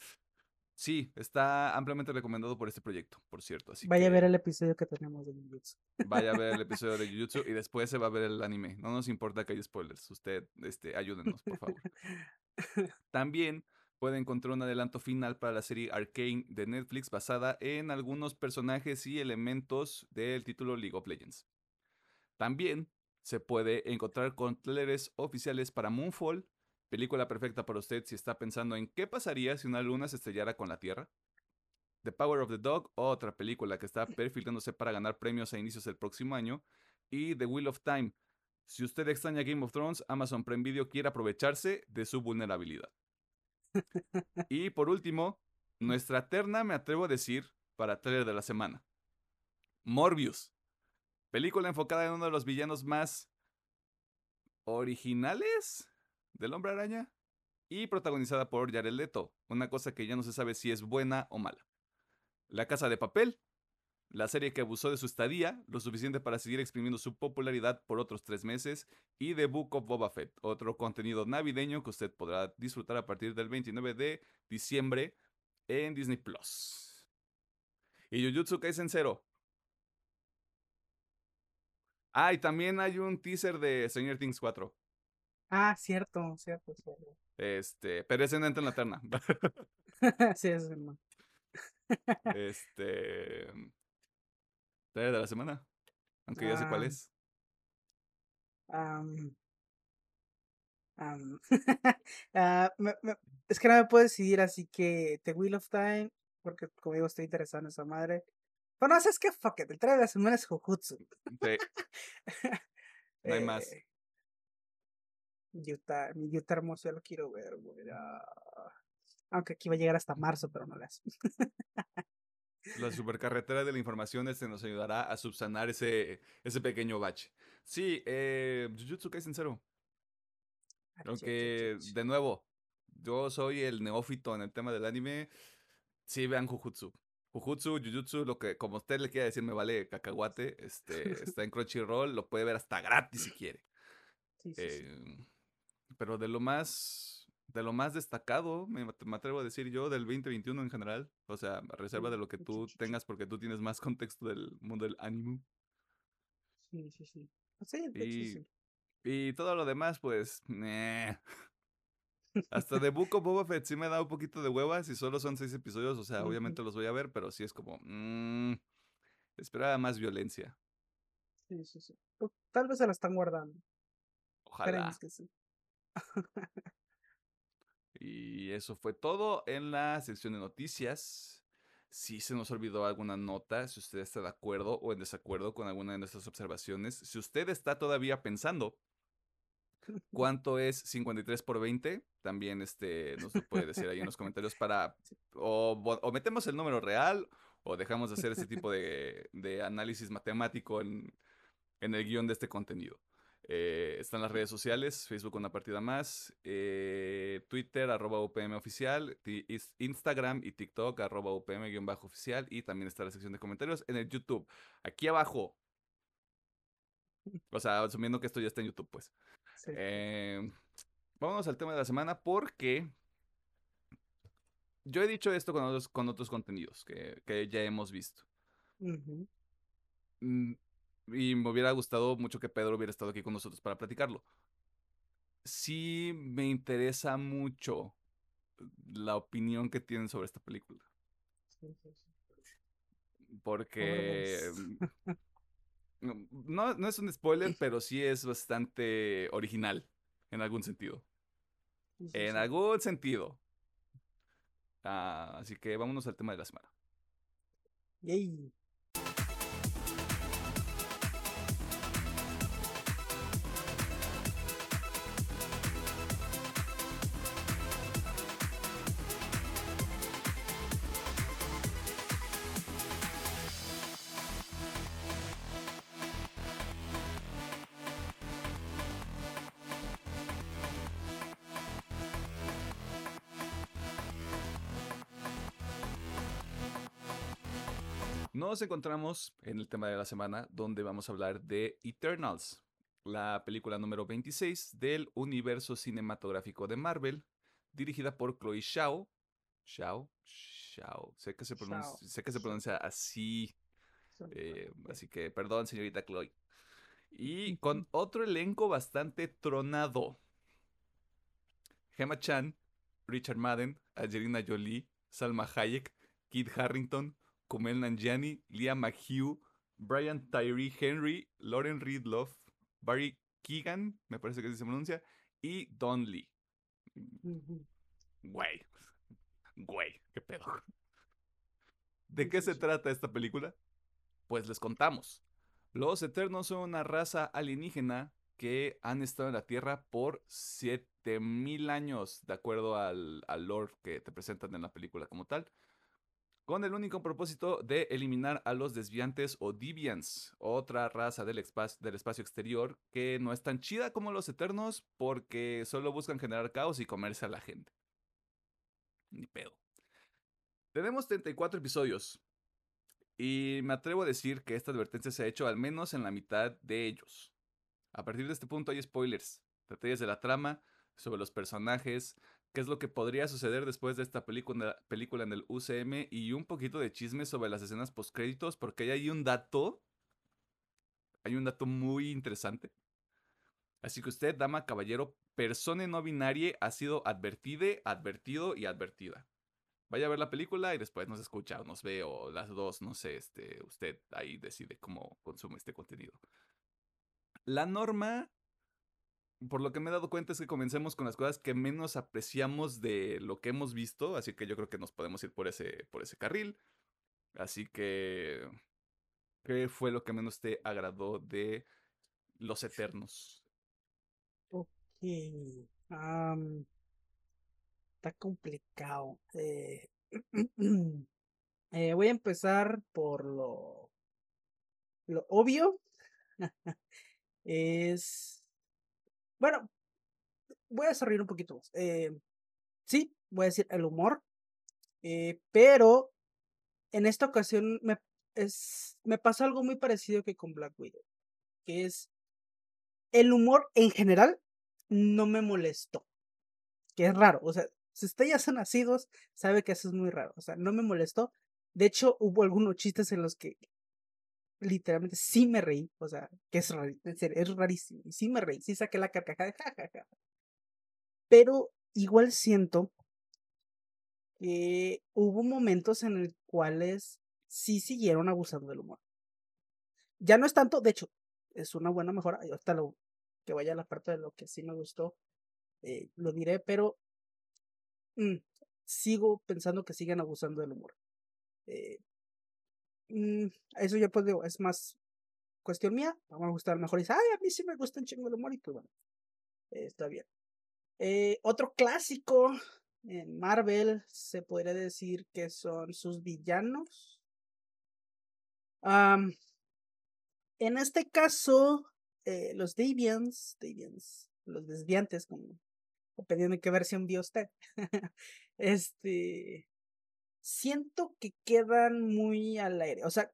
sí, está ampliamente recomendado por este proyecto, por cierto. Así Vaya a ver el episodio que tenemos de Jujutsu. vaya a ver el episodio de Jujutsu y después se va a ver el anime. No nos importa que haya spoilers. Usted, este, ayúdenos, por favor. También puede encontrar un adelanto final para la serie Arcane de Netflix basada en algunos personajes y elementos del título League of Legends. También se puede encontrar con oficiales para Moonfall, película perfecta para usted si está pensando en qué pasaría si una luna se estrellara con la Tierra. The Power of the Dog, otra película que está perfilándose para ganar premios a inicios del próximo año. Y The Wheel of Time. Si usted extraña Game of Thrones, Amazon Prime Video quiere aprovecharse de su vulnerabilidad. Y por último, nuestra terna, me atrevo a decir, para trailer de la semana. Morbius. Película enfocada en uno de los villanos más originales del hombre araña y protagonizada por Jared Leto, una cosa que ya no se sabe si es buena o mala. La Casa de Papel, la serie que abusó de su estadía, lo suficiente para seguir exprimiendo su popularidad por otros tres meses, y The Book of Boba Fett, otro contenido navideño que usted podrá disfrutar a partir del 29 de diciembre en Disney Plus. Y Jujutsu Kaisen Zero. Ah, y también hay un teaser de Stranger Things 4. Ah, cierto, cierto, cierto. Este, pero ese no entra en la terna. sí, eso no. este. De la semana. Aunque ya sé cuál Ah. es. Ah, me- me- es que no me puedo decidir, así que The Wheel of Time, porque como digo, estoy interesado en esa madre. Pero no, ¿sabes qué? Fuck it, el trailer de la semana es Jujutsu. Sí, no hay más. Eh, Utah, mi Utah hermoso, ya lo quiero ver, güey. ah. Aunque aquí va a llegar hasta marzo, pero no las. La supercarretera de la información este nos ayudará a subsanar ese, ese pequeño bache. Sí, eh, Jujutsu Kaisen Zero. Aunque, de nuevo, yo soy el neófito en el tema del anime. Sí, vean Jujutsu. Jujutsu, Jujutsu, lo que como usted le quiera decir, me vale cacahuate. Este, está en Crunchyroll, lo puede ver hasta gratis si quiere. Sí, sí, sí. Eh, pero de lo más, de lo más destacado, me, me atrevo a decir yo, del 2021 en general. O sea, a reserva de lo que tú tengas, porque tú tienes más contexto del mundo del anime. Sí, sí, sí. Sí, de hecho, Y, sí. y todo lo demás, pues. Hasta de of Boba Fett sí me da un poquito de huevas y solo son seis episodios, o sea, obviamente los voy a ver, pero sí es como, mmm, esperaba más violencia. Sí, sí, sí. Pues, tal vez se la están guardando. Ojalá. Esperemos que sí. Y eso fue todo en la sección de noticias. Si se nos olvidó alguna nota, si usted está de acuerdo o en desacuerdo con alguna de nuestras observaciones, si usted está todavía pensando cuánto es 53 por 20, también este, nos lo puede decir ahí en los comentarios para o, metemos el número real o dejamos de hacer ese tipo de, de análisis matemático en, en el guion de este contenido. Eh, están las redes sociales, Facebook una partida más, eh, Twitter arroba UPM oficial, Instagram y TikTok arroba UPM guion bajo oficial y también está la sección de comentarios en el YouTube. Aquí abajo. O sea, asumiendo que esto ya está en YouTube, pues. Sí. Eh, vámonos al tema de la semana porque yo he dicho esto con otros, con otros contenidos que, que ya hemos visto. Mm, Y me hubiera gustado mucho que Pedro hubiera estado aquí con nosotros para platicarlo. Sí me interesa mucho la opinión que tienen sobre esta película. Porque mm, no, no es un spoiler, pero sí es bastante original en algún sentido. En algún sentido. Ah, así que vámonos al tema de la semana. Yay. Nos encontramos en el tema de la semana donde vamos a hablar de Eternals, la película número 26 del universo cinematográfico de Marvel, dirigida por Chloe Zhao. Zhao, Zhao, sé que se pronuncia, Zhao, sé que se Zhao. pronuncia así, eh, así que perdón, señorita Chloe. Y con otro elenco bastante tronado. Gemma Chan, Richard Madden, Angelina Jolie, Salma Hayek, Kit Harrington, Kumail Nanjiani, Leah McHugh, Brian Tyree Henry, Lauren Ridloff, Barry Keegan, me parece que así se pronuncia, y Don Lee. Güey. Güey, qué pedo. ¿De qué se trata esta película? Pues les contamos. Los Eternos son una raza alienígena que han estado en la Tierra por 7000 años, de acuerdo al, al lore que te presentan en la película como tal, con el único propósito de eliminar a los desviantes o deviants, otra raza del, espa- del espacio exterior que no es tan chida como los Eternos porque solo buscan generar caos y comerse a la gente. Ni pedo. Tenemos 34 episodios. Y me atrevo a decir que esta advertencia se ha hecho al menos en la mitad de ellos. A partir de este punto hay spoilers, detalles de la trama, sobre los personajes, qué es lo que podría suceder después de esta película, en el UCM y un poquito de chisme sobre las escenas postcréditos porque hay ahí un dato, hay un dato muy interesante. Así que usted, dama, caballero, persona no binaria, ha sido advertide, advertido y advertida vaya a ver la película y después nos escucha o nos ve o las dos, no sé, este, usted ahí decide cómo consume este contenido. La norma, por lo que me he dado cuenta, es que comencemos con las cosas que menos apreciamos de lo que hemos visto, así que yo creo que nos podemos ir por ese, por ese carril. Así que, ¿qué fue lo que menos te agradó de Los Eternos? Ok. está complicado. Eh, eh, voy a empezar por lo, lo obvio. es. Bueno, voy a desarrollar un poquito más. Eh, sí, voy a decir el humor. eh, pero en esta ocasión me, es, me pasó algo muy parecido que con Black Widow. Que es. El humor en general no me molestó. Que es raro. O sea, si ustedes ya son nacidos, sabe que eso es muy raro. O sea, no me molestó. De hecho, hubo algunos chistes en los que literalmente sí me reí. O sea, que es, es rarísimo. Sí me reí. Sí saqué la carcajada. de ja, ja. Pero igual siento que hubo momentos en los cuales sí siguieron abusando del humor. Ya no es tanto, de hecho, es una buena mejora. Ahorita lo que vaya a la parte de lo que sí me gustó, eh, lo diré, pero mm, sigo pensando que siguen abusando del humor. Eh, mm, eso ya pues es más cuestión mía. A me gustar mejor y dice, ay, a mí sí me gusta un chingo el humor y pues bueno, está bien. Eh, otro clásico en Marvel se podría decir que son sus villanos. En este caso, eh, los Deviants, Deviants, los desviantes, como dependiendo de qué versión vio usted, este, siento que quedan muy al aire. O sea,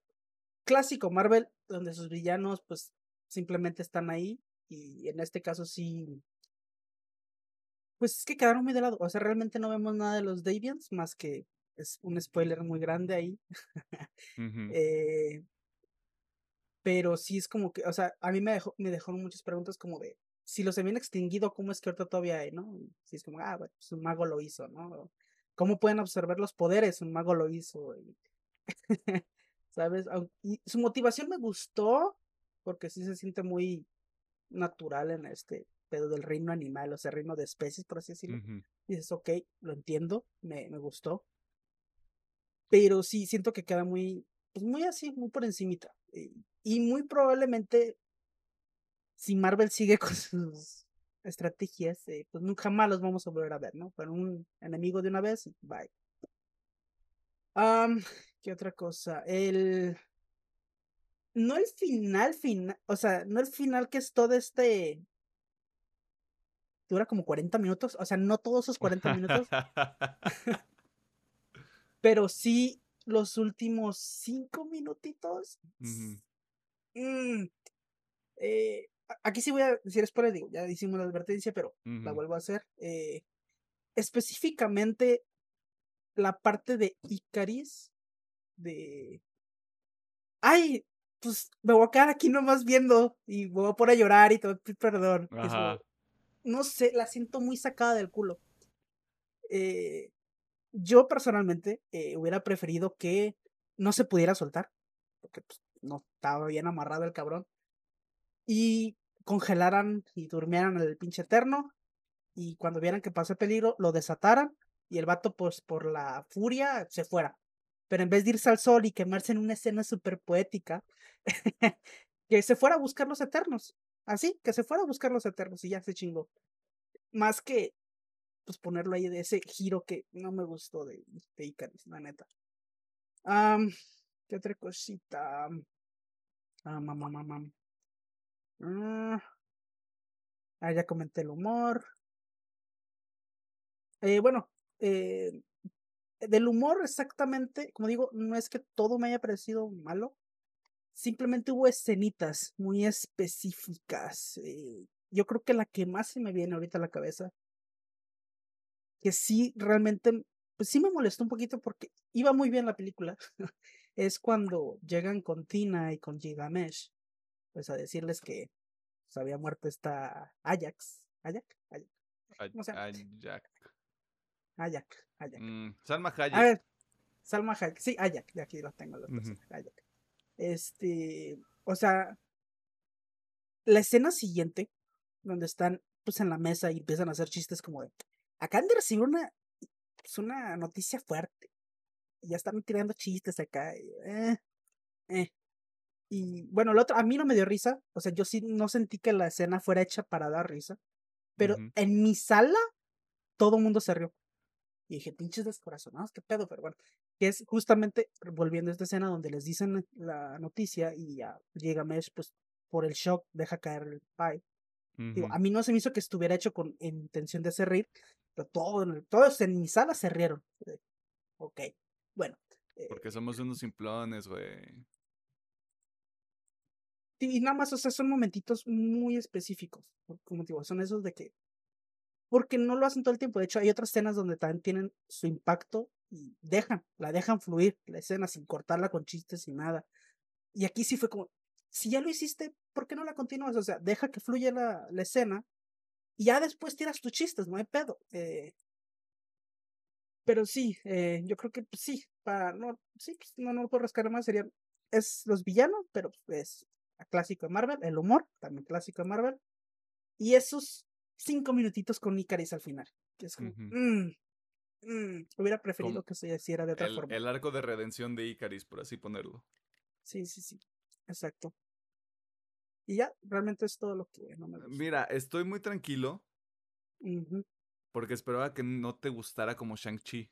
clásico Marvel, donde sus villanos, pues, simplemente están ahí. Y en este caso sí. Pues es que quedaron muy de lado. O sea, realmente no vemos nada de los Deviants, más que es un spoiler muy grande ahí. Eh, pero sí es como que, o sea, a mí me dejó, me dejaron muchas preguntas como de, si los habían extinguido, ¿cómo es que ahorita todavía hay, no? Sí es como, ah, bueno, pues un mago lo hizo, ¿no? ¿Cómo pueden absorber los poderes? Un mago lo hizo. ¿Sabes? Y su motivación me gustó, porque sí se siente muy natural en este pedo del reino animal, o sea, reino de especies, por así decirlo. Y dices, ok, lo entiendo, me, me gustó. Pero sí, siento que queda muy, pues muy así, muy por encimita. Y, y muy probablemente, si Marvel sigue con sus estrategias, eh, pues nunca más los vamos a volver a ver, ¿no? Pero un enemigo de una vez, bye. ¿qué otra cosa? El... No el final, final, o sea, no el final que es todo este... Dura como 40 minutos, o sea, no todos esos 40 minutos, pero sí los últimos 5 minutitos. Mm, eh, aquí sí voy a decir spoiler, digo, ya hicimos la advertencia, pero la vuelvo a hacer. eh, específicamente la parte de Icaris, de... Ay, pues me voy a quedar aquí nomás viendo y me voy a poner a llorar y todo, perdón. es como- Ajá. no sé, la siento muy sacada del culo. Eh, yo personalmente eh, hubiera preferido que no se pudiera soltar, porque pues, no estaba bien amarrado el cabrón. Y congelaran y durmieran el pinche eterno. Y cuando vieran que pasó el peligro, lo desataran. Y el vato, pues por la furia, se fuera. Pero en vez de irse al sol y quemarse en una escena súper poética, que se fuera a buscar los eternos. Así, que se fuera a buscar los eternos y ya se chingó. Más que, pues ponerlo ahí de ese giro que no me gustó de, de la neta. Um, ¿Qué otra cosita? Mamá, mamá. Ah, ya comenté el humor. Eh, bueno, eh, del humor exactamente, como digo, no es que todo me haya parecido malo. Simplemente hubo escenitas muy específicas. Eh, yo creo que la que más se me viene ahorita a la cabeza, que sí realmente, pues sí me molestó un poquito porque iba muy bien la película, es cuando llegan con Tina y con Gigamesh, pues a decirles que se había muerto esta Ajax. ¿Ajax? Ajax. Ajax. Ajax. Ajax. Mm, Salma Hayek. A ver, Salma Hayek. Sí, Ajax. De aquí lo tengo. Los Ajax. Este, o sea, la escena siguiente, donde están pues en la mesa y empiezan a hacer chistes como de, acaban de recibir una, pues, una noticia fuerte. Y ya están tirando chistes acá. Y, eh, eh. Y bueno, el otro, a mí no me dio risa. O sea, yo sí no sentí que la escena fuera hecha para dar risa. Pero en mi sala, todo el mundo se rió. Y dije, pinches descorazonados, qué pedo, pero bueno. Que es justamente volviendo a esta escena donde les dicen la noticia y ya llega Mesh, pues por el shock deja caer el pie. Digo, a mí no se me hizo que estuviera hecho con intención de hacer reír, pero todo, todos en mi sala se rieron. Ok, bueno. Porque eh somos unos simplones, güey. Y nada más, o sea, son momentitos muy específicos. Como digo, son esos de que porque no lo hacen todo el tiempo. De hecho, hay otras escenas donde también tienen su impacto y dejan, la dejan fluir la escena sin cortarla con chistes y nada. Y aquí sí fue como, si ya lo hiciste, ¿por qué no la continúas? O sea, deja que fluya la, la escena y ya después tiras tus chistes, no hay pedo. Eh, pero sí, eh, yo creo que pues, sí, para no, sí, pues, no, no lo puedo rascar más, sería, es los villanos, pero es clásico de Marvel, el humor, también clásico de Marvel, y esos cinco minutitos con Icaris al final. Que es como, mm, mm, hubiera preferido que se hiciera de otra forma. El arco de redención de Icaris, por así ponerlo. Sí, sí, sí. Exacto. Y ya, realmente es todo lo que no me gusta. Mira, estoy muy tranquilo. Porque esperaba que no te gustara como Shang-Chi.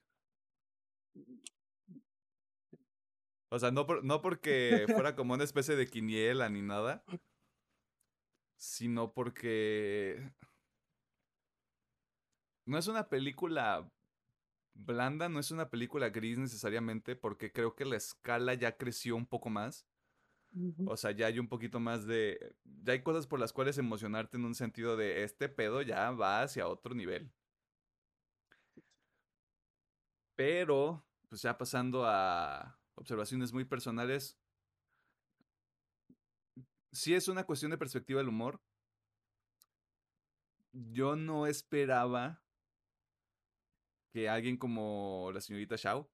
O sea, no, no porque fuera como una especie de quiniela ni nada, sino porque no es una película blanda, no es una película gris necesariamente, porque creo que la escala ya creció un poco más. O sea, ya hay un poquito más de... Ya hay cosas por las cuales emocionarte en un sentido de este pedo ya va hacia otro nivel. Pero, pues ya pasando a observaciones muy personales, sí es una cuestión de perspectiva del humor. Yo no esperaba que alguien como la señorita Shao,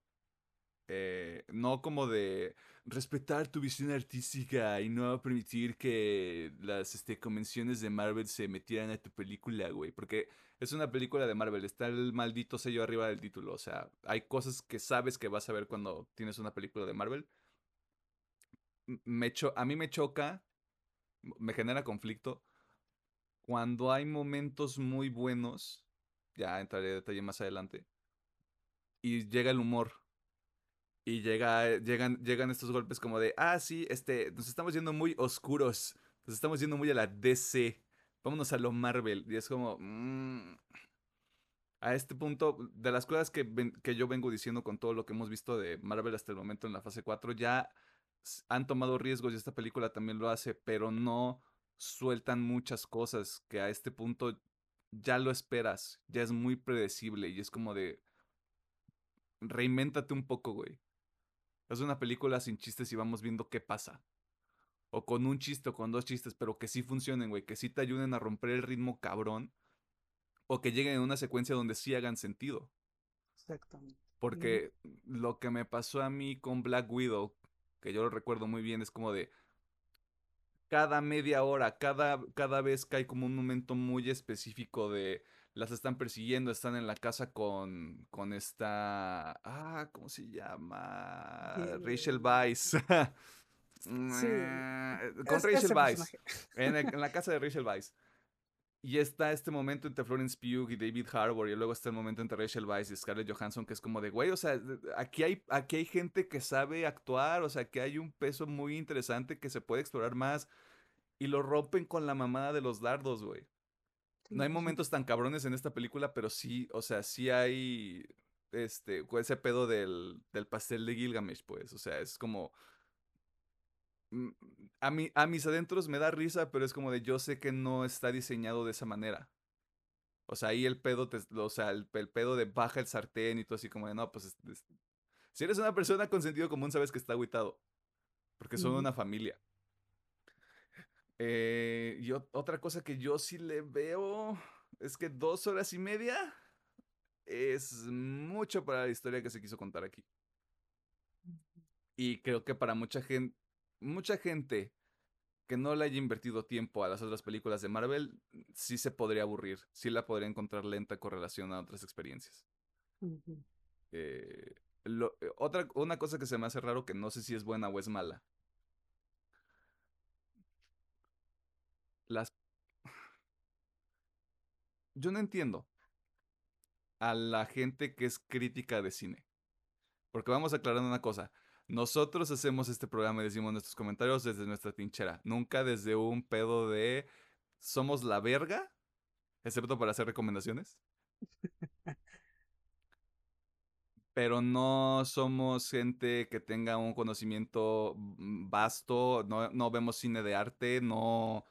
eh, no como de respetar tu visión artística y no permitir que las este, convenciones de Marvel se metieran a tu película, güey, porque es una película de Marvel, está el maldito sello arriba del título, o sea, hay cosas que sabes que vas a ver cuando tienes una película de Marvel. Me a mí me choca, me genera conflicto cuando hay momentos muy buenos, ya entraré en detalle más adelante, y llega el humor. Y llega, llegan, llegan estos golpes como de, ah, sí, este, nos estamos yendo muy oscuros, nos estamos yendo muy a la DC, vámonos a lo Marvel. Y es como, mm". a este punto, de las cosas que, que yo vengo diciendo con todo lo que hemos visto de Marvel hasta el momento en la fase 4, ya han tomado riesgos y esta película también lo hace, pero no sueltan muchas cosas que a este punto ya lo esperas, ya es muy predecible y es como de, reinvéntate un poco, güey. Es una película sin chistes y vamos viendo qué pasa. O con un chiste o con dos chistes, pero que sí funcionen, güey. Que sí te ayuden a romper el ritmo cabrón. O que lleguen en una secuencia donde sí hagan sentido. Exactamente. Porque lo que me pasó a mí con Black Widow, que yo lo recuerdo muy bien, es como de. cada media hora, cada, cada vez que hay como un momento muy específico de las están persiguiendo, están en la casa con, con esta, ah, ¿cómo se llama? Rachel Weisz. Sí. Eh, con Es- Rachel personaje. En, el- en la casa de Rachel Weisz. Y está este momento entre Florence Pugh y David Harbour. Y luego está el momento entre Rachel Weisz y Scarlett Johansson, que es como de, güey, o sea, aquí hay, aquí hay gente que sabe actuar, o sea, que hay un peso muy interesante que se puede explorar más. Y lo rompen con la mamada de los dardos, güey. No hay momentos tan cabrones en esta película, pero sí, o sea, sí hay este, ese pedo del, del pastel de Gilgamesh, pues. O sea, es como. A, mí, a mis adentros me da risa, pero es como de yo sé que no está diseñado de esa manera. O sea, ahí el pedo, te, o sea, el, el pedo de baja el sartén y todo así como de no, pues. es- es- si eres una persona con sentido común, sabes que está agüitado. Porque son una familia. Eh, y ot- otra cosa que yo sí le veo es que dos horas y media es mucho para la historia que se quiso contar aquí. Y creo que para mucha gente, mucha gente que no le haya invertido tiempo a las otras películas de Marvel, sí se podría aburrir, sí la podría encontrar lenta con relación a otras experiencias. Eh, lo- eh, otra, una cosa que se me hace raro que no sé si es buena o es mala. Yo no entiendo a la gente que es crítica de cine. Porque vamos aclarando una cosa. Nosotros hacemos este programa y decimos nuestros comentarios desde nuestra trinchera. Nunca desde un pedo de somos la verga, excepto para hacer recomendaciones. Pero no somos gente que tenga un conocimiento mm, vasto, no, no vemos cine de arte, no,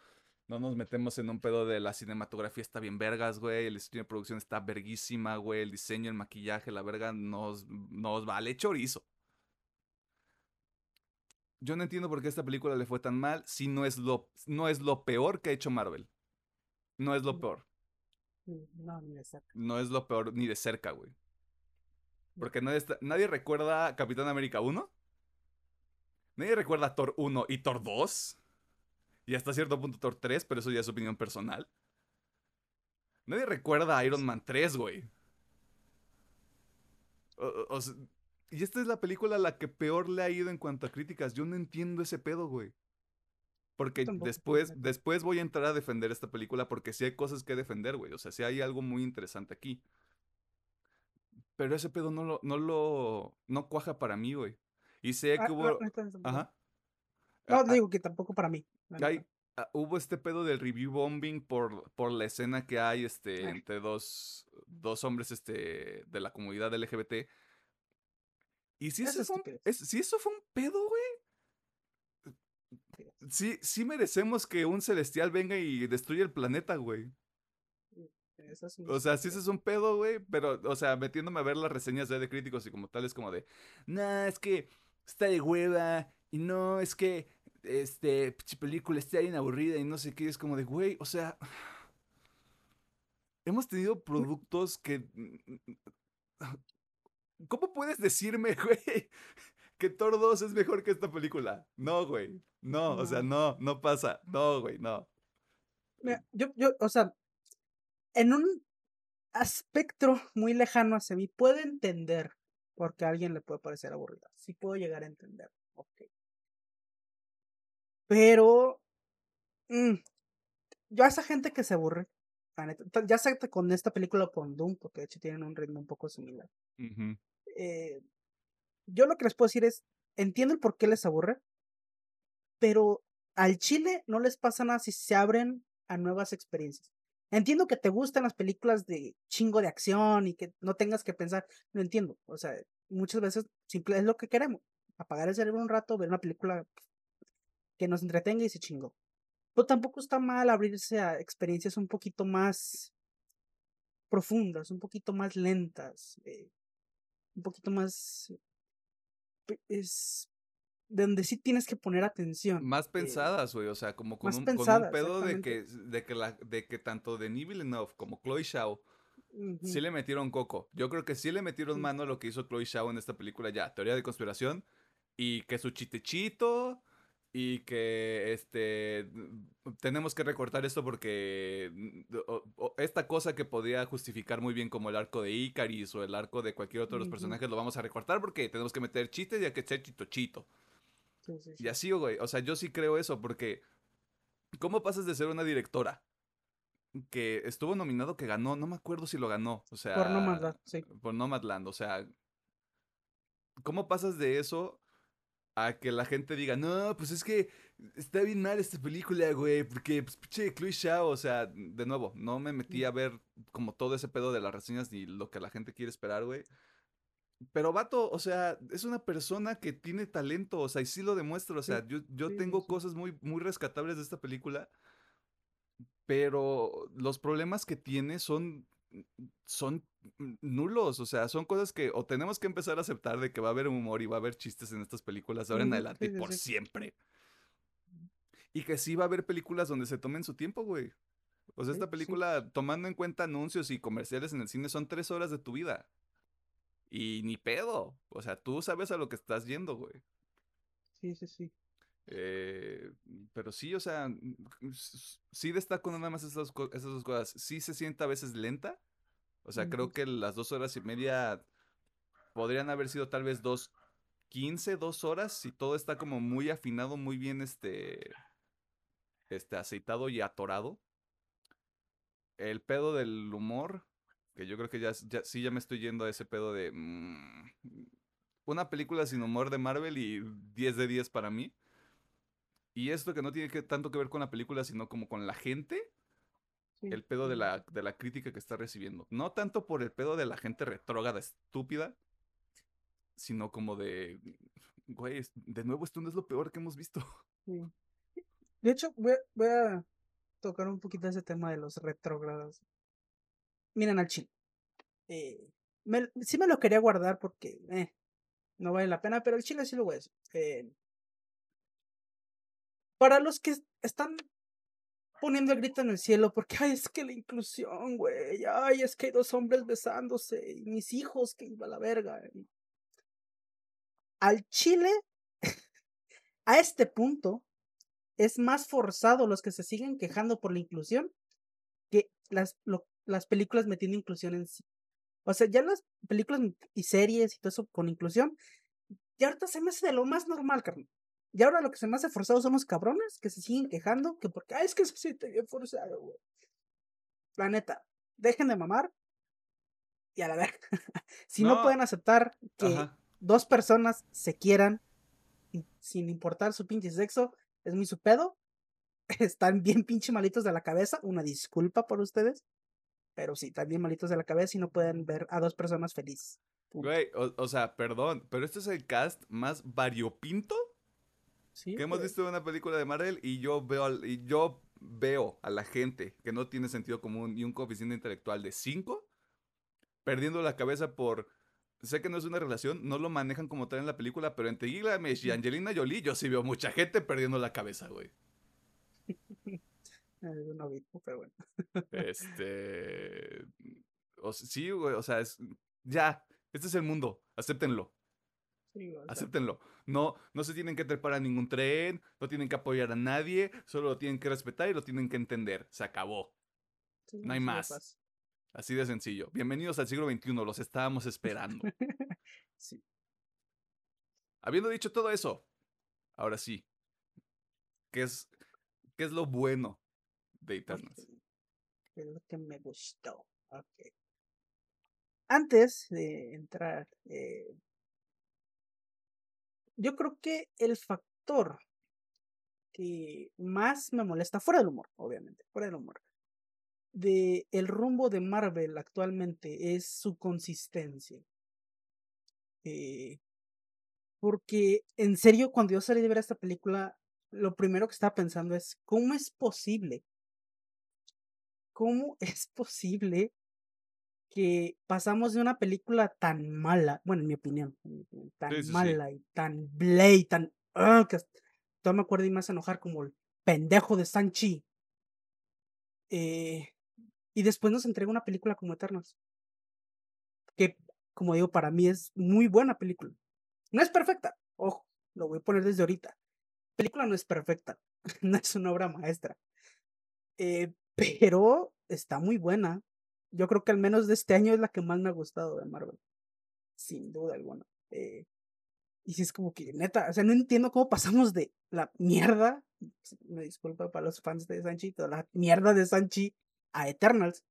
no nos metemos en un pedo de la cinematografía está bien vergas, güey, el estudio de producción está verguísima, güey, el diseño, el maquillaje, la verga nos, nos vale chorizo. Yo no entiendo por qué esta película le fue tan mal si no es lo, no es lo peor que ha hecho Marvel. No es lo Mm. peor. Mm, No, ni de cerca. No es lo peor ni de cerca, güey. Porque nadie, está- nadie recuerda Capitán América 1. Nadie recuerda Thor 1 y Thor 2. Y hasta cierto punto Thor 3, pero eso ya es opinión personal. Nadie recuerda Iron Man 3, güey. O- o- y esta es la película a la que peor le ha ido en cuanto a críticas. Yo no entiendo ese pedo, güey. Porque después, después voy a entrar a defender esta película porque sí hay cosas que defender, güey. O sea, sí hay algo muy interesante aquí. Pero ese pedo no lo, no lo, no cuaja para mí, güey. Y sé Ah, que hubo, tampoco. ajá. No, Ah, ah, digo que tampoco para mí. hay- ah, hubo este pedo del review bombing por, por la escena que hay este, entre dos, dos hombres este, de la comunidad LGBT. Y si Es eso, fue un, es- si eso fue un pedo, güey. Sí, sí merecemos que un celestial venga y destruya el planeta, güey. Es O sea, sí ese es un pedo, güey, pero, o sea, metiéndome a ver las reseñas de, de críticos y como tal es como de, nah, es que está de hueva y no, es que, este, película está bien aburrida y no sé qué, es como de, güey, o sea, hemos tenido productos que... ¿Cómo puedes decirme, güey, que Thor 2 es mejor que esta película? No, güey, no, o sea, no, no pasa, no, güey, no. Mira, yo, yo, o sea, en un aspecto muy lejano hacia mí, puedo entender por qué a alguien le puede parecer aburrida. Sí puedo llegar a entender. Ok. Pero, mm, yo a esa gente que se aburre, ya sea con esta película con Doom, porque de hecho tienen un ritmo un poco similar. Eh, yo lo que les puedo decir es, entiendo el por qué les aburre, pero al chile no les pasa nada si se abren a nuevas experiencias. Entiendo que te gustan las películas de chingo de acción y que no tengas que pensar, lo entiendo, o sea, muchas veces simple es lo que queremos, apagar el cerebro un rato, ver una película que nos entretenga y se chingó. Pero tampoco está mal abrirse a experiencias un poquito más profundas, un poquito más lentas, eh, un poquito más pe- es donde sí tienes que poner atención. Más eh, pensadas, güey, o sea, como con un, con un pensadas, pedo de que, de que la, de que tanto Denis Villeneuve como Chloe Zhao ujú, sí le metieron coco. Yo creo que sí le metieron mano a lo que hizo Chloe Zhao en esta película ya, teoría de conspiración, y que su chistechito, y que este tenemos que recortar esto porque mm, o- o- esta cosa que podía justificar muy bien como el arco de Icaris o el arco de cualquier otro de los personajes lo vamos a recortar porque tenemos que meter chistes y hay que ser chito chito. Sí, sí, Y sí. así, güey, o sea, yo sí creo eso porque ¿cómo pasas de ser una directora que estuvo nominado que ganó, no me acuerdo si lo ganó, o sea, Por Nomadland, sí. por Nomadland, o sea, ¿cómo pasas de eso a que la gente diga, no, pues es que está bien mal esta película, güey, porque, pues, pinche Chloe Zhao, o sea, de nuevo, no me metí a ver como todo ese pedo de las reseñas ni lo que la gente quiere esperar, güey. Pero Vato, o sea, es una persona que tiene talento, o sea, y sí lo demuestra, o Sí, sea, yo, yo sí, tengo sí. cosas muy, muy rescatables de esta película, pero los problemas que tiene son, son nulos, o sea, son cosas que o tenemos que empezar a aceptar de que va a haber humor y va a haber chistes en estas películas de ahora en adelante y por siempre. Y que sí va a haber películas donde se tomen su tiempo, güey. O sea, esta película, tomando en cuenta anuncios y comerciales en el cine, son tres horas de tu vida. Y ni pedo. O sea, tú sabes a lo que estás yendo, güey. Sí, sí, sí. Eh, pero sí, o sea, mm, s- sí destaco nada más esas, esas dos cosas. Sí se siente a veces lenta. O sea, creo que las dos horas y media podrían haber sido tal vez dos, quince, dos horas, si todo está como muy afinado, muy bien este, este, aceitado y atorado. El pedo del humor, que yo creo que ya sí ya me estoy yendo a ese pedo de mm, una película sin humor de Marvel y 10 de 10 para mí. Y esto que no tiene que, tanto que ver con la película, sino como con la gente, Sí, el pedo de la, de la crítica que está recibiendo. No tanto por el pedo de la gente retrógrada, estúpida, sino como de, güey, de nuevo esto no es lo peor que hemos visto. Sí. De hecho, voy a, voy a tocar un poquito ese tema de los retrógrados. Miren al chile. Eh, me- sí me lo quería guardar porque eh, no vale la pena, pero el chile sí lo voy a decir. Eh, para los que es- están poniendo el grito en el cielo porque, ay, es que la inclusión, güey, ay, es que hay dos hombres besándose y mis hijos que iba a la verga. Al chile, a este punto, es más forzado los que se siguen quejando por la inclusión que las, las películas metiendo inclusión en sí. O sea, ya las películas y series y todo eso con inclusión, ya ahorita se me hace de lo más normal, carnal. Y ahora lo que se me hace forzado son los cabrones que se siguen quejando que porque, es que se siente bien forzado, güey. La neta, dejen de mamar y a la verga. si no, No. pueden aceptar que Ajá. dos personas se quieran sin importar su pinche sexo, es muy su pedo. Están bien pinche malitos de la cabeza. Una disculpa por ustedes. Pero sí, están bien malitos de la cabeza y no pueden ver a dos personas felices. Güey, o, o sea, perdón, pero este es el cast más variopinto Sí, que hemos güey. visto en una película de Marvel y yo veo al- y yo veo a la gente que no tiene sentido común y un coeficiente intelectual de 5 perdiendo la cabeza por sé que no es una relación, no lo manejan como tal en la película, pero entre Gilgamesh y. Angelina Jolie yo sí veo mucha gente perdiendo la cabeza, güey. No vi, pero bueno. Este o sí, güey, o sea, es ya, este es el mundo, acéptenlo. Sí, güey, o sea, Acéptenlo. No, no se tienen que trepar a ningún tren, no tienen que apoyar a nadie, solo lo tienen que respetar y lo tienen que entender. Se acabó. sí, no hay sí, más. Así de sencillo. Bienvenidos al siglo XXI, los estábamos esperando. Sí. Habiendo dicho todo eso, ahora sí, ¿qué es, qué es lo bueno de Eternals? Es lo que me gustó. Antes de entrar, eh, yo creo que el factor que más me molesta, fuera del humor, obviamente, fuera del humor, de el rumbo de Marvel actualmente es su consistencia. Eh, porque en serio, cuando yo salí de ver esta película, lo primero que estaba pensando es, ¿cómo es posible? ¿Cómo es posible que pasamos de una película tan mala, bueno, en mi opinión, tan Sí, sí, sí. mala y tan blay, tan... ah, que todavía me acuerdo y me hace enojar como el pendejo de Sanchi. Eh, y después nos entrega una película como Eternals. Que, como digo, para mí es muy buena película. No es perfecta, ojo, lo voy a poner desde ahorita. película no es perfecta, no es una obra maestra, eh, pero está muy buena. Yo creo que al menos de este año es la que más me ha gustado de Marvel, sin duda alguna. Eh, y si es como que, neta, o sea, no entiendo cómo pasamos de la mierda, me disculpa para los fans de Sanchi, toda la mierda de Sanchi a Eternals.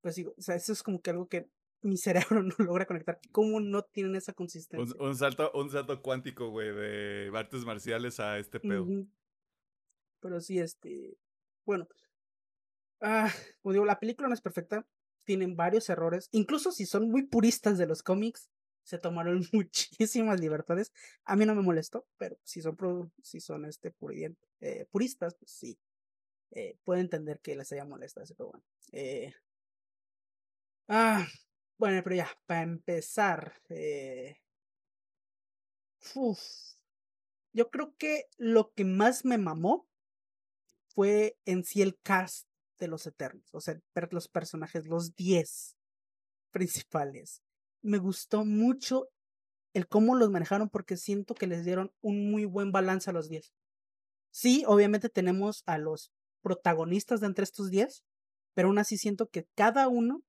Pues digo, o sea, eso es como que algo que mi cerebro no logra conectar. ¿Cómo no tienen esa consistencia? Un, salto, un salto cuántico, güey, de artes marciales a este pedo. Pero sí, este. Bueno. Ah, como digo, la película no es perfecta. Tienen varios errores. Incluso si son muy puristas de los cómics, se tomaron muchísimas libertades. A mí no me molestó, pero si son, si son este, eh, puristas, pues sí. Eh, puedo entender que les haya molestado, pero bueno. Eh, ah, bueno, pero ya, para empezar. Eh, yo creo que lo que más me mamó fue en sí el cast de los Eternos. O sea, los personajes, los 10 principales me gustó mucho el cómo los manejaron porque siento que les dieron un muy buen balance a los 10. Sí, obviamente tenemos a los protagonistas de entre estos 10, pero aún así siento que cada uno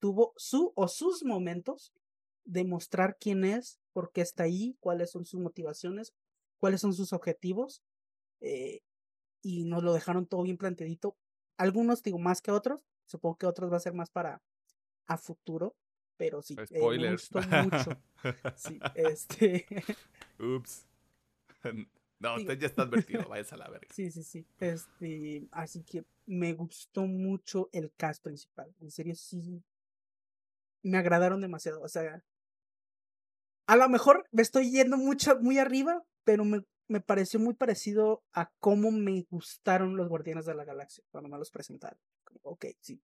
tuvo su o sus momentos de mostrar quién es, por qué está ahí, cuáles son sus motivaciones, cuáles son sus objetivos, eh, y nos lo dejaron todo bien planteadito. Algunos digo más que otros, supongo que otros va a ser más para a futuro, pero sí, eh, me gustó mucho. Sí, este. Ups. No, usted ya está advertido, vayas a la verga. Sí, sí, sí. Este, así que me gustó mucho el cast principal. En serio, sí. Me agradaron demasiado. O sea, a lo mejor me estoy yendo mucho, muy arriba, pero me, me pareció muy parecido a cómo me gustaron los Guardianes de la Galaxia cuando me los presentaron. Ok, sí,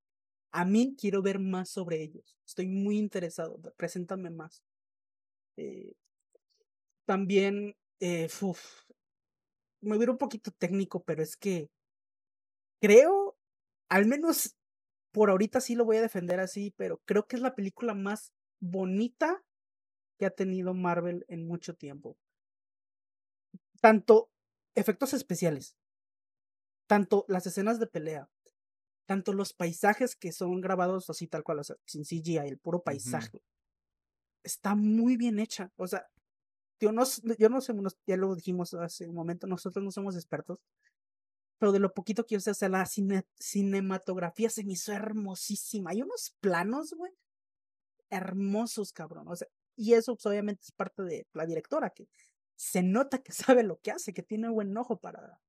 a mí quiero ver más sobre ellos. Estoy muy interesado. Preséntame más. Eh, también, eh, me hubiera un poquito técnico, pero es que creo, al menos por ahorita sí lo voy a defender así, pero creo que es la película más bonita que ha tenido Marvel en mucho tiempo. Tanto efectos especiales, tanto las escenas de pelea, tanto los paisajes que son grabados así tal cual, o sea, sin CGI, el puro paisaje, está muy bien hecha. O sea, yo no, yo no sé, ya lo dijimos hace un momento, nosotros no somos expertos, pero de lo poquito que yo sé, o sea, la cinematografía se me hizo hermosísima. Hay unos planos, güey, hermosos, cabrón. O sea, y eso pues, obviamente es parte de la directora, que se nota que sabe lo que hace, que tiene buen ojo para,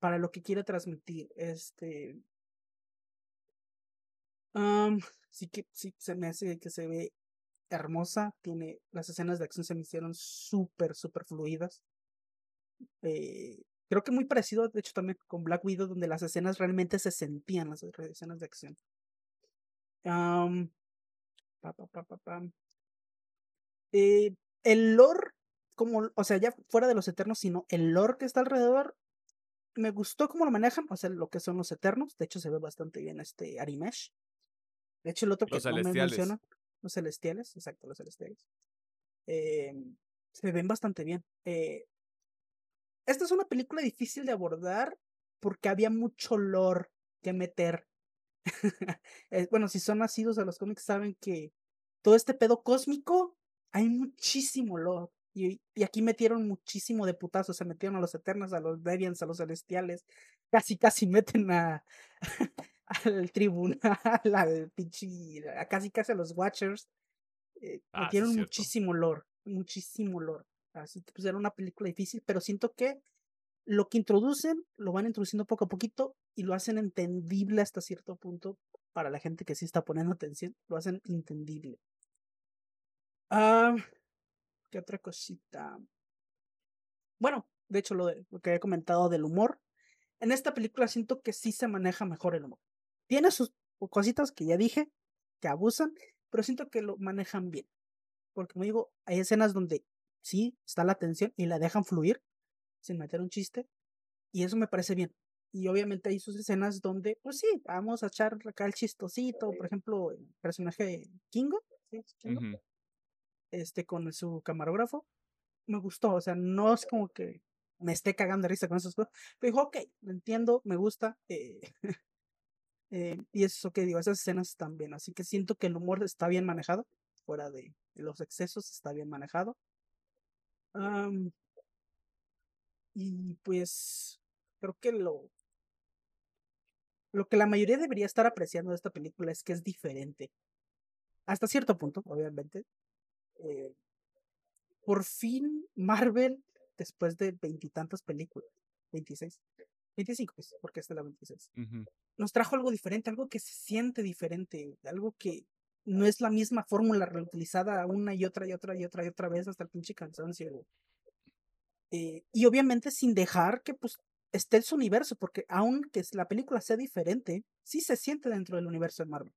para lo que quiere transmitir. Este, sí que sí se me hace que se ve hermosa. Tiene las escenas de acción se me hicieron súper, súper fluidas. Eh, creo que muy parecido, de hecho, también con Black Widow, donde las escenas realmente se sentían, las escenas de acción. eh, el lore, como, o sea, ya fuera de los eternos, sino el lore que está alrededor, me gustó cómo lo manejan, o sea, lo que son los eternos. De hecho, se ve bastante bien este Arimesh. De hecho, el otro que no me menciona, los celestiales, exacto, los celestiales. Eh, se ven bastante bien. Eh, esta es una película difícil de abordar porque había mucho lore que meter. Eh, bueno, si son nacidos de los cómics, saben que todo este pedo cósmico hay muchísimo lore. Y, y, aquí metieron muchísimo de putazos. Se metieron a los Eternos, a los Deviants, a los Celestiales. Casi, casi meten a, al tribunal, al pinche, casi casi a los Watchers. Eh, ah, metieron muchísimo lore, muchísimo lore. Así que pues era una película difícil, pero siento que lo que introducen lo van introduciendo poco a poquito y lo hacen entendible hasta cierto punto para la gente que sí está poniendo atención, lo hacen entendible. Ah, ¿qué otra cosita? Bueno, de hecho lo, de, lo que había comentado del humor, en esta película siento que sí se maneja mejor el humor. Tiene sus cositas que ya dije, que abusan, pero siento que lo manejan bien. Porque como digo, hay escenas donde sí está la tensión y la dejan fluir sin meter un chiste. Y eso me parece bien. Y obviamente hay sus escenas donde, pues sí, vamos a echar acá el chistosito. Por ejemplo, el personaje de Kingo, este, con su camarógrafo. Me gustó, o sea, no es como que me esté cagando de risa con esas cosas. Pero dijo, ok, lo entiendo, me gusta. Eh, eh, y eso que digo, esas escenas están bien. Así que siento que el humor está bien manejado. Fuera de, los excesos, está bien manejado. y pues creo que lo, lo que la mayoría debería estar apreciando de esta película es que es diferente. Hasta cierto punto, obviamente. Eh, por fin Marvel, después de veintitantas películas, 26, 25, pues, porque esta es la 26, nos trajo algo diferente, algo que se siente diferente, algo que no es la misma fórmula reutilizada una y otra y otra y otra y otra vez hasta el pinche cansancio. Eh, y obviamente sin dejar que pues esté su universo, porque aunque la película sea diferente, sí se siente dentro del universo de Marvel.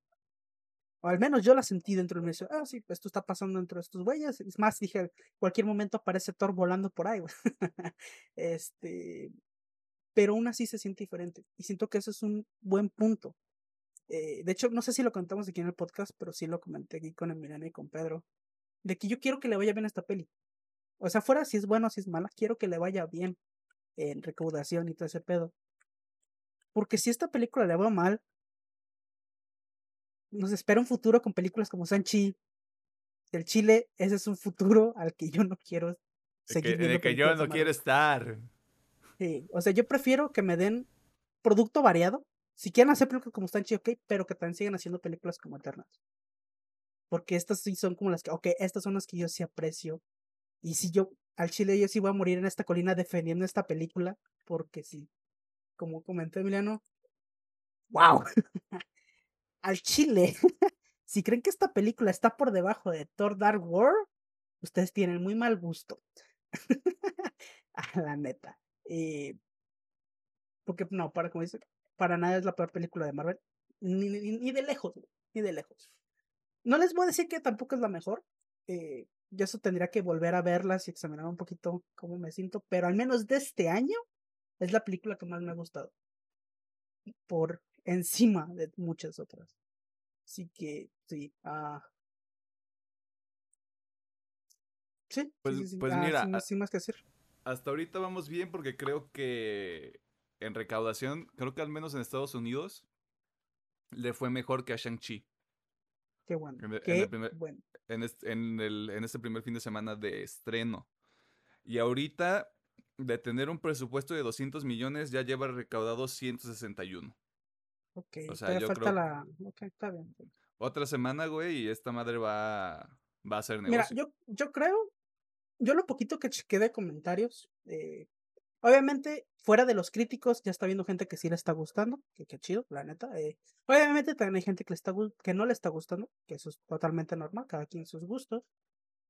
O al menos yo la sentí dentro del universo. Ah, sí, esto está pasando dentro de estos güeyes. Es más, dije, cualquier momento aparece Thor volando por ahí. este. Pero aún así se siente diferente. Y siento que eso es un buen punto. Eh, de hecho, no sé si lo contamos aquí en el podcast, pero sí lo comenté aquí con Emiliano y con Pedro. De que yo quiero que le vaya bien a esta peli. O sea, fuera si es bueno o si es mala, quiero que le vaya bien en recaudación y todo ese pedo. Porque si esta película le va mal, nos espera un futuro con películas como Sanchi. El Chile, ese es un futuro al que yo no quiero seguir. En el que yo no quiero estar. Sí, o sea, yo prefiero que me den producto variado. Si quieren hacer películas como Sanchi, ok, pero que también sigan haciendo películas como Eternas. Porque estas sí son como las que, ok, estas son las que yo sí aprecio. Y si yo, al Chile, yo sí voy a morir en esta colina defendiendo esta película, porque sí, como comentó Emiliano, wow. al chile, si creen que esta película está por debajo de Thor Dark World, ustedes tienen muy mal gusto. a la neta. Eh, porque no, para como dice, para nada es la peor película de Marvel. Ni, ni, de lejos, ni de lejos. No les voy a decir que tampoco es la mejor. Eh, yo eso tendría que volver a verlas y examinar un poquito cómo me siento. Pero al menos de este año es la película que más me ha gustado. Por encima de muchas otras. Así que, sí. ah sí, pues, pues ah, mira, sin, más que decir. Hasta ahorita vamos bien porque creo que en recaudación, creo que al menos en Estados Unidos le fue mejor que a Shang-Chi. Qué bueno. En, Qué bueno. En, este, en, el, en este primer fin de semana de estreno. Y ahorita, de tener un presupuesto de 200 millones, ya lleva recaudado 161. Ok, o sea, yo falta creo... la... Ok, está bien. Otra semana, güey, y esta madre va, va a ser negocio. Mira, yo, yo creo, yo lo poquito que chequé de comentarios, eh, obviamente, fuera de los críticos, ya está viendo gente que sí le está gustando, que qué chido, la neta. Eh, obviamente también hay gente que, le está, que no le está gustando, que eso es totalmente normal, cada quien sus gustos.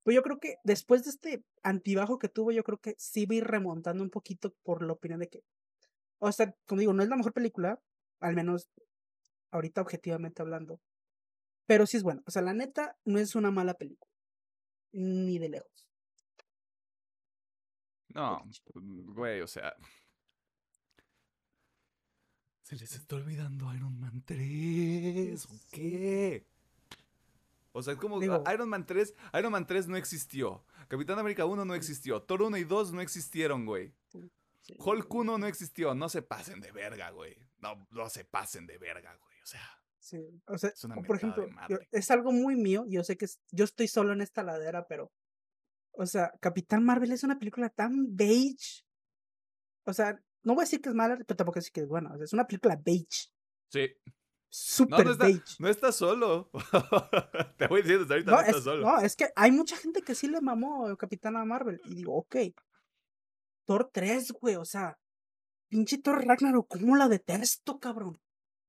Pues yo creo que después de este antibajo que tuvo, yo creo que sí ir remontando un poquito por la opinión de que, o sea, como digo, no es la mejor película, al menos ahorita objetivamente hablando. Pero sí es bueno. O sea, la neta no es una mala película. Ni de lejos. No, güey, o sea. Se les está olvidando Iron Man 3. ¿O qué? O sea, es como Iron Man 3. Iron Man 3 no existió. Capitán América 1 no existió. Thor 1 y 2 no existieron, güey. Hulk 1 no existió. No se pasen de verga, güey. No, no se pasen de verga, güey. O sea. Sí, o sea, por ejemplo, es algo muy mío. Yo sé que yo estoy solo en esta ladera, pero. O sea, Capitán Marvel es una película tan beige. O sea, no voy a decir que es mala, pero tampoco decir que es buena. O sea, es una película beige. Sí. Super no, no beige. No estás solo. Te voy diciendo, ahorita no, estás solo. No, es que hay mucha gente que sí le mamó Capitana Marvel. Y digo, ok. Thor 3, güey, o sea, pinche Thor Ragnarok, ¿cómo la detesto, cabrón?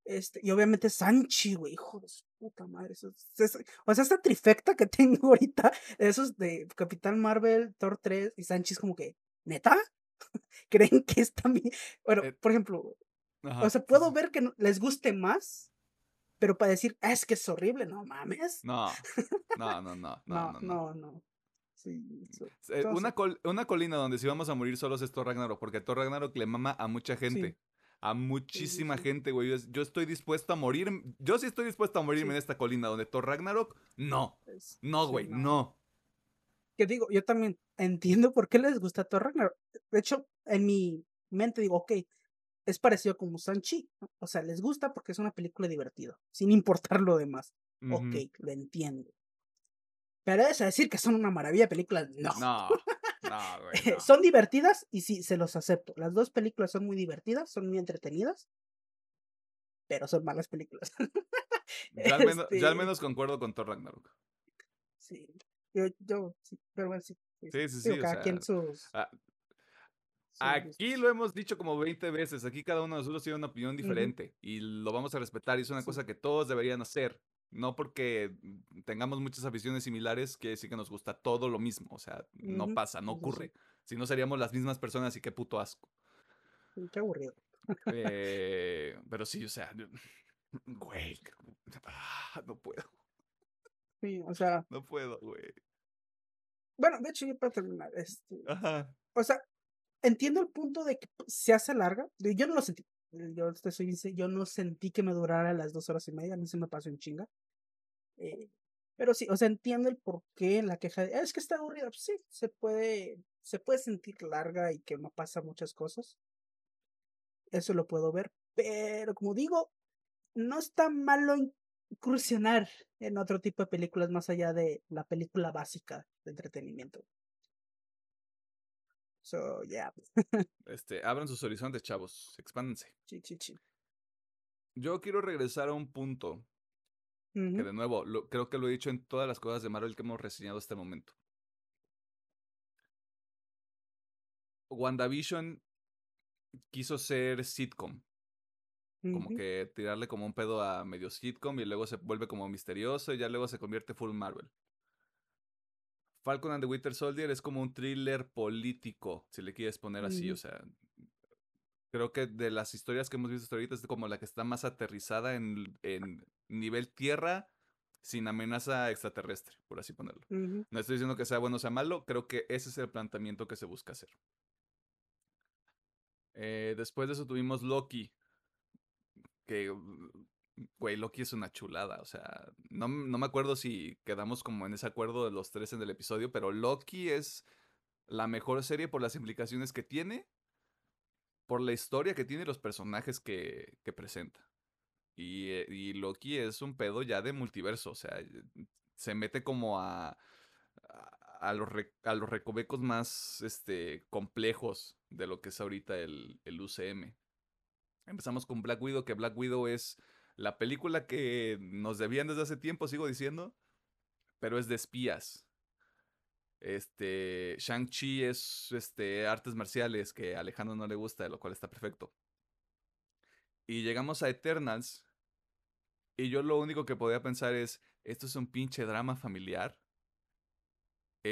Este, y obviamente Sanchi, güey, hijo de su puta madre. o sea, esta trifecta que tengo ahorita, esos de Capitán Marvel, Thor 3 y Sanchi es como que, ¿neta? ¿Creen que es también? Bueno, eh, por ejemplo, o sea, puedo ver que les guste más, pero para decir, ah, es que es horrible, no mames. No, no, no, no, no, no. no, no. Eh, una, una colina donde si vamos a morir solos es Thor Ragnarok, porque Thor Ragnarok le mama a mucha gente. A muchísima gente, güey. Yo, estoy dispuesto a morir. Yo sí estoy dispuesto a morirme en esta colina donde Thor Ragnarok. No. No, güey, no. Que digo, yo también entiendo por qué les gusta Thor Ragnarok. De hecho, en mi mente digo, ok, es parecido como Sanchi. O sea, les gusta porque es una película divertida, sin importar lo demás. Ok, lo entiendo. Pero es decir que son una maravilla películas, no. No, no, güey. son divertidas y sí, se los acepto. Las dos películas son muy divertidas, son muy entretenidas, pero son malas películas. Yo al, menos, al, este menos, concuerdo con Thor Ragnarok. Sí, yo, yo sí, pero bueno, sí. Sí, sí, sí. cada quien sus... Ah, aquí lo hemos dicho como 20 veces, aquí cada uno de nosotros tiene una opinión diferente y lo vamos a respetar y es una cosa que todos deberían hacer. No porque tengamos muchas aficiones similares, quiere decir que nos gusta todo lo mismo. O sea, no pasa, no ocurre. Si no seríamos las mismas personas y qué puto asco. Qué aburrido. Eh, pero sí, o sea, güey, ah, no puedo. Sí, o sea. No puedo, güey. Bueno, de hecho, yo para terminar, este. Ajá. O sea, entiendo el punto de que se hace larga. Yo no lo sentí. Yo, te soy, yo no sentí que me durara las dos horas y media. A mí se me pasó en chinga. Eh, pero sí, o sea, entiendo el por qué la queja de, es que está aburrida. Sí, se puede, se puede sentir larga y que no pasa muchas cosas. Eso lo puedo ver. Pero como digo, no está malo incursionar en otro tipo de películas más allá de la película básica de entretenimiento. So, yeah. este, abran sus horizontes, chavos. Expándense. Sí, sí, sí. Yo quiero regresar a un punto que de nuevo, creo que lo he dicho en todas las cosas de Marvel que hemos reseñado hasta el momento. WandaVision quiso ser sitcom. Como que tirarle como un pedo a medio sitcom y luego se vuelve como misterioso y ya luego se convierte full Marvel. Falcon and the Winter Soldier es como un thriller político, si le quieres poner así, o sea, creo que de las historias que hemos visto hasta ahorita es como la que está más aterrizada en, en nivel tierra sin amenaza extraterrestre, por así ponerlo. No estoy diciendo que sea bueno o sea malo, creo que ese es el planteamiento que se busca hacer. Eh, después de eso tuvimos Loki, que, güey, Loki es una chulada. O sea, no, no, me acuerdo si quedamos como en ese acuerdo de los tres en el episodio, pero Loki es la mejor serie por las implicaciones que tiene, por la historia que tiene y los personajes que, que presenta. Y, eh, y, Loki es un pedo ya de multiverso, o sea, se mete como a, a, los, a los recovecos más este, complejos de lo que es ahorita el, el UCM. Empezamos con Black Widow, que Black Widow es la película que nos debían desde hace tiempo, sigo diciendo, pero es de espías. Este, Shang-Chi es este, artes marciales que a Alejandro no le gusta, lo cual está perfecto. Y llegamos a Eternals. Y yo lo único que podía pensar es, esto es un pinche drama familiar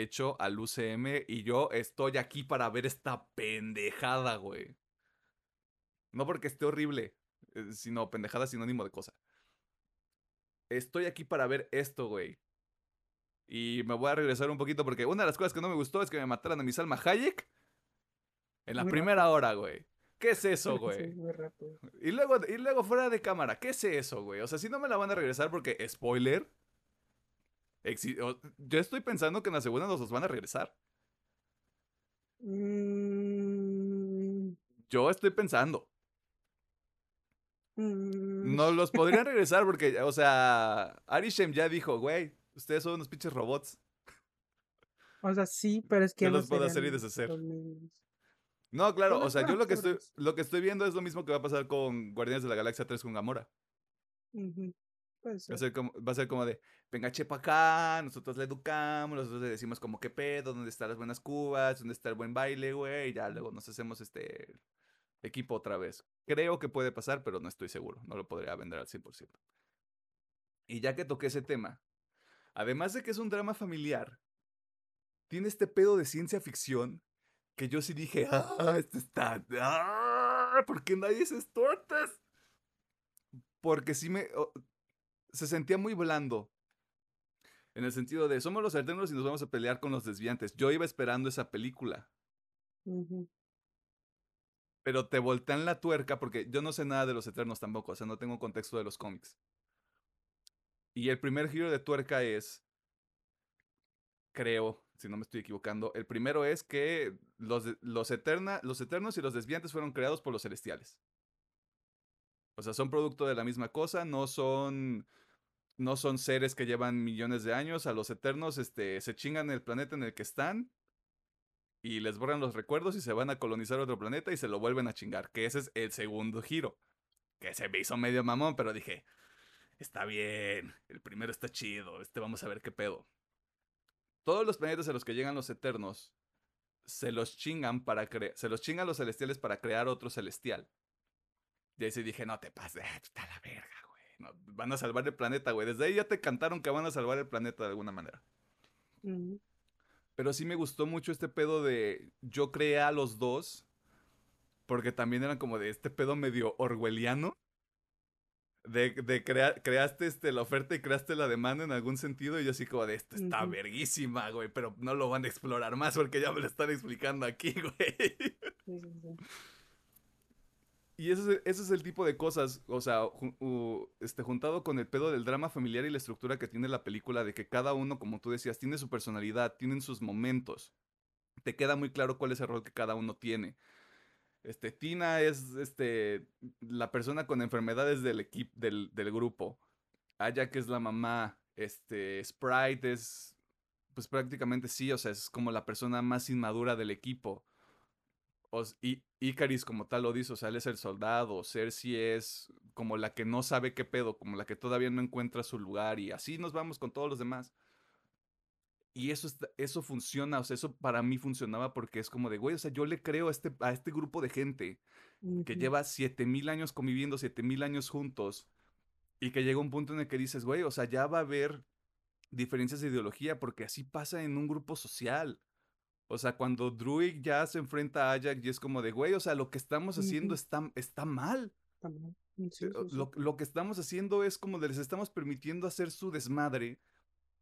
hecho al UCM y yo estoy aquí para ver esta pendejada, güey. No porque esté horrible, sino pendejada sinónimo de cosa. Estoy aquí para ver esto, güey. Y me voy a regresar un poquito porque una de las cosas que no me gustó es que me mataran a mi Salma Hayek en la primera hora, güey. ¿Qué es eso, güey? y, luego, y luego fuera de cámara, ¿qué es eso, güey? O sea, si no me la van a regresar porque, spoiler, yo estoy pensando que en la segunda nos los van a regresar. Mm. Yo estoy pensando. Mm. No los podrían regresar porque, o sea, Arishem ya dijo, güey, ustedes son unos pinches robots. O sea, sí, pero es que no los puedo hacer y deshacer. No, claro, o sea, yo lo que estoy lo que estoy viendo es lo mismo que va a pasar con Guardianes de la Galaxia 3 con Gamora. Va a, ser como, va a ser como de, venga chepa acá, nosotros le educamos, nosotros le decimos como qué pedo, dónde están las buenas cubas, dónde está el buen baile, güey, y ya luego nos hacemos este equipo otra vez. Creo que puede pasar, pero no estoy seguro. No lo podría vender al 100%. Y ya que toqué ese tema, además de que es un drama familiar, tiene este pedo de ciencia ficción que yo sí dije, ah, esto está... Ah, ¿Por qué nadie se tortas? Porque sí me... se sentía muy blando. En el sentido de, somos los eternos y nos vamos a pelear con los desviantes. Yo iba esperando esa película pero te voltean la tuerca porque yo no sé nada de los Eternos tampoco, o sea, no tengo contexto de los cómics. Y el primer giro de tuerca es, creo, si no me estoy equivocando. El primero es que los, los, eterna, los eternos y los desviantes fueron creados por los celestiales. O sea, son producto de la misma cosa, no son no son seres que llevan millones de años. A los eternos este, se chingan el planeta en el que están y les borran los recuerdos y se van a colonizar otro planeta y se lo vuelven a chingar. Que ese es el segundo giro. Que se me hizo medio mamón, pero dije, está bien, el primero está chido, este vamos a ver qué pedo. Todos los planetas a los que llegan los eternos se los chingan para se los chingan los celestiales para crear otro celestial. Y ahí sí dije, no te pases, está la verga, güey. van a salvar el planeta, güey. Desde ahí ya te cantaron que van a salvar el planeta de alguna manera. Pero sí me gustó mucho este pedo de yo creé a los dos. Porque también eran como de este pedo medio orwelliano de, de creaste este, la oferta y creaste la demanda en algún sentido y yo así como de esto está verguísima, güey, pero no lo van a explorar más porque ya me lo están explicando aquí, güey. Y ese, ese, es el tipo de cosas, o sea, este, juntado con el pedo del drama familiar y la estructura que tiene la película, de que cada uno, como tú decías, tiene su personalidad, tienen sus momentos. Te queda muy claro cuál es el rol que cada uno tiene. Este, Tina es este, la persona con enfermedades del equipo, del, del grupo. que es la mamá. Este, Sprite es, pues prácticamente sí, o sea, es como la persona más inmadura del equipo. Y Icaris como tal lo dice, o sea, él es el soldado. Cersei es como la que no sabe qué pedo, como la que todavía no encuentra su lugar. Y así nos vamos con todos los demás. Y eso, eso funciona, o sea, eso para mí funcionaba porque es como de, güey, o sea, yo le creo a este, a este grupo de gente que lleva 7000 años conviviendo, 7000 años juntos, y que llega un punto en el que dices, güey, o sea, ya va a haber diferencias de ideología porque así pasa en un grupo social. O sea, cuando Druid ya se enfrenta a Ajax y es como de, güey, o sea, lo que estamos haciendo está, está mal. Eh, lo, lo, que estamos haciendo es como de les estamos permitiendo hacer su desmadre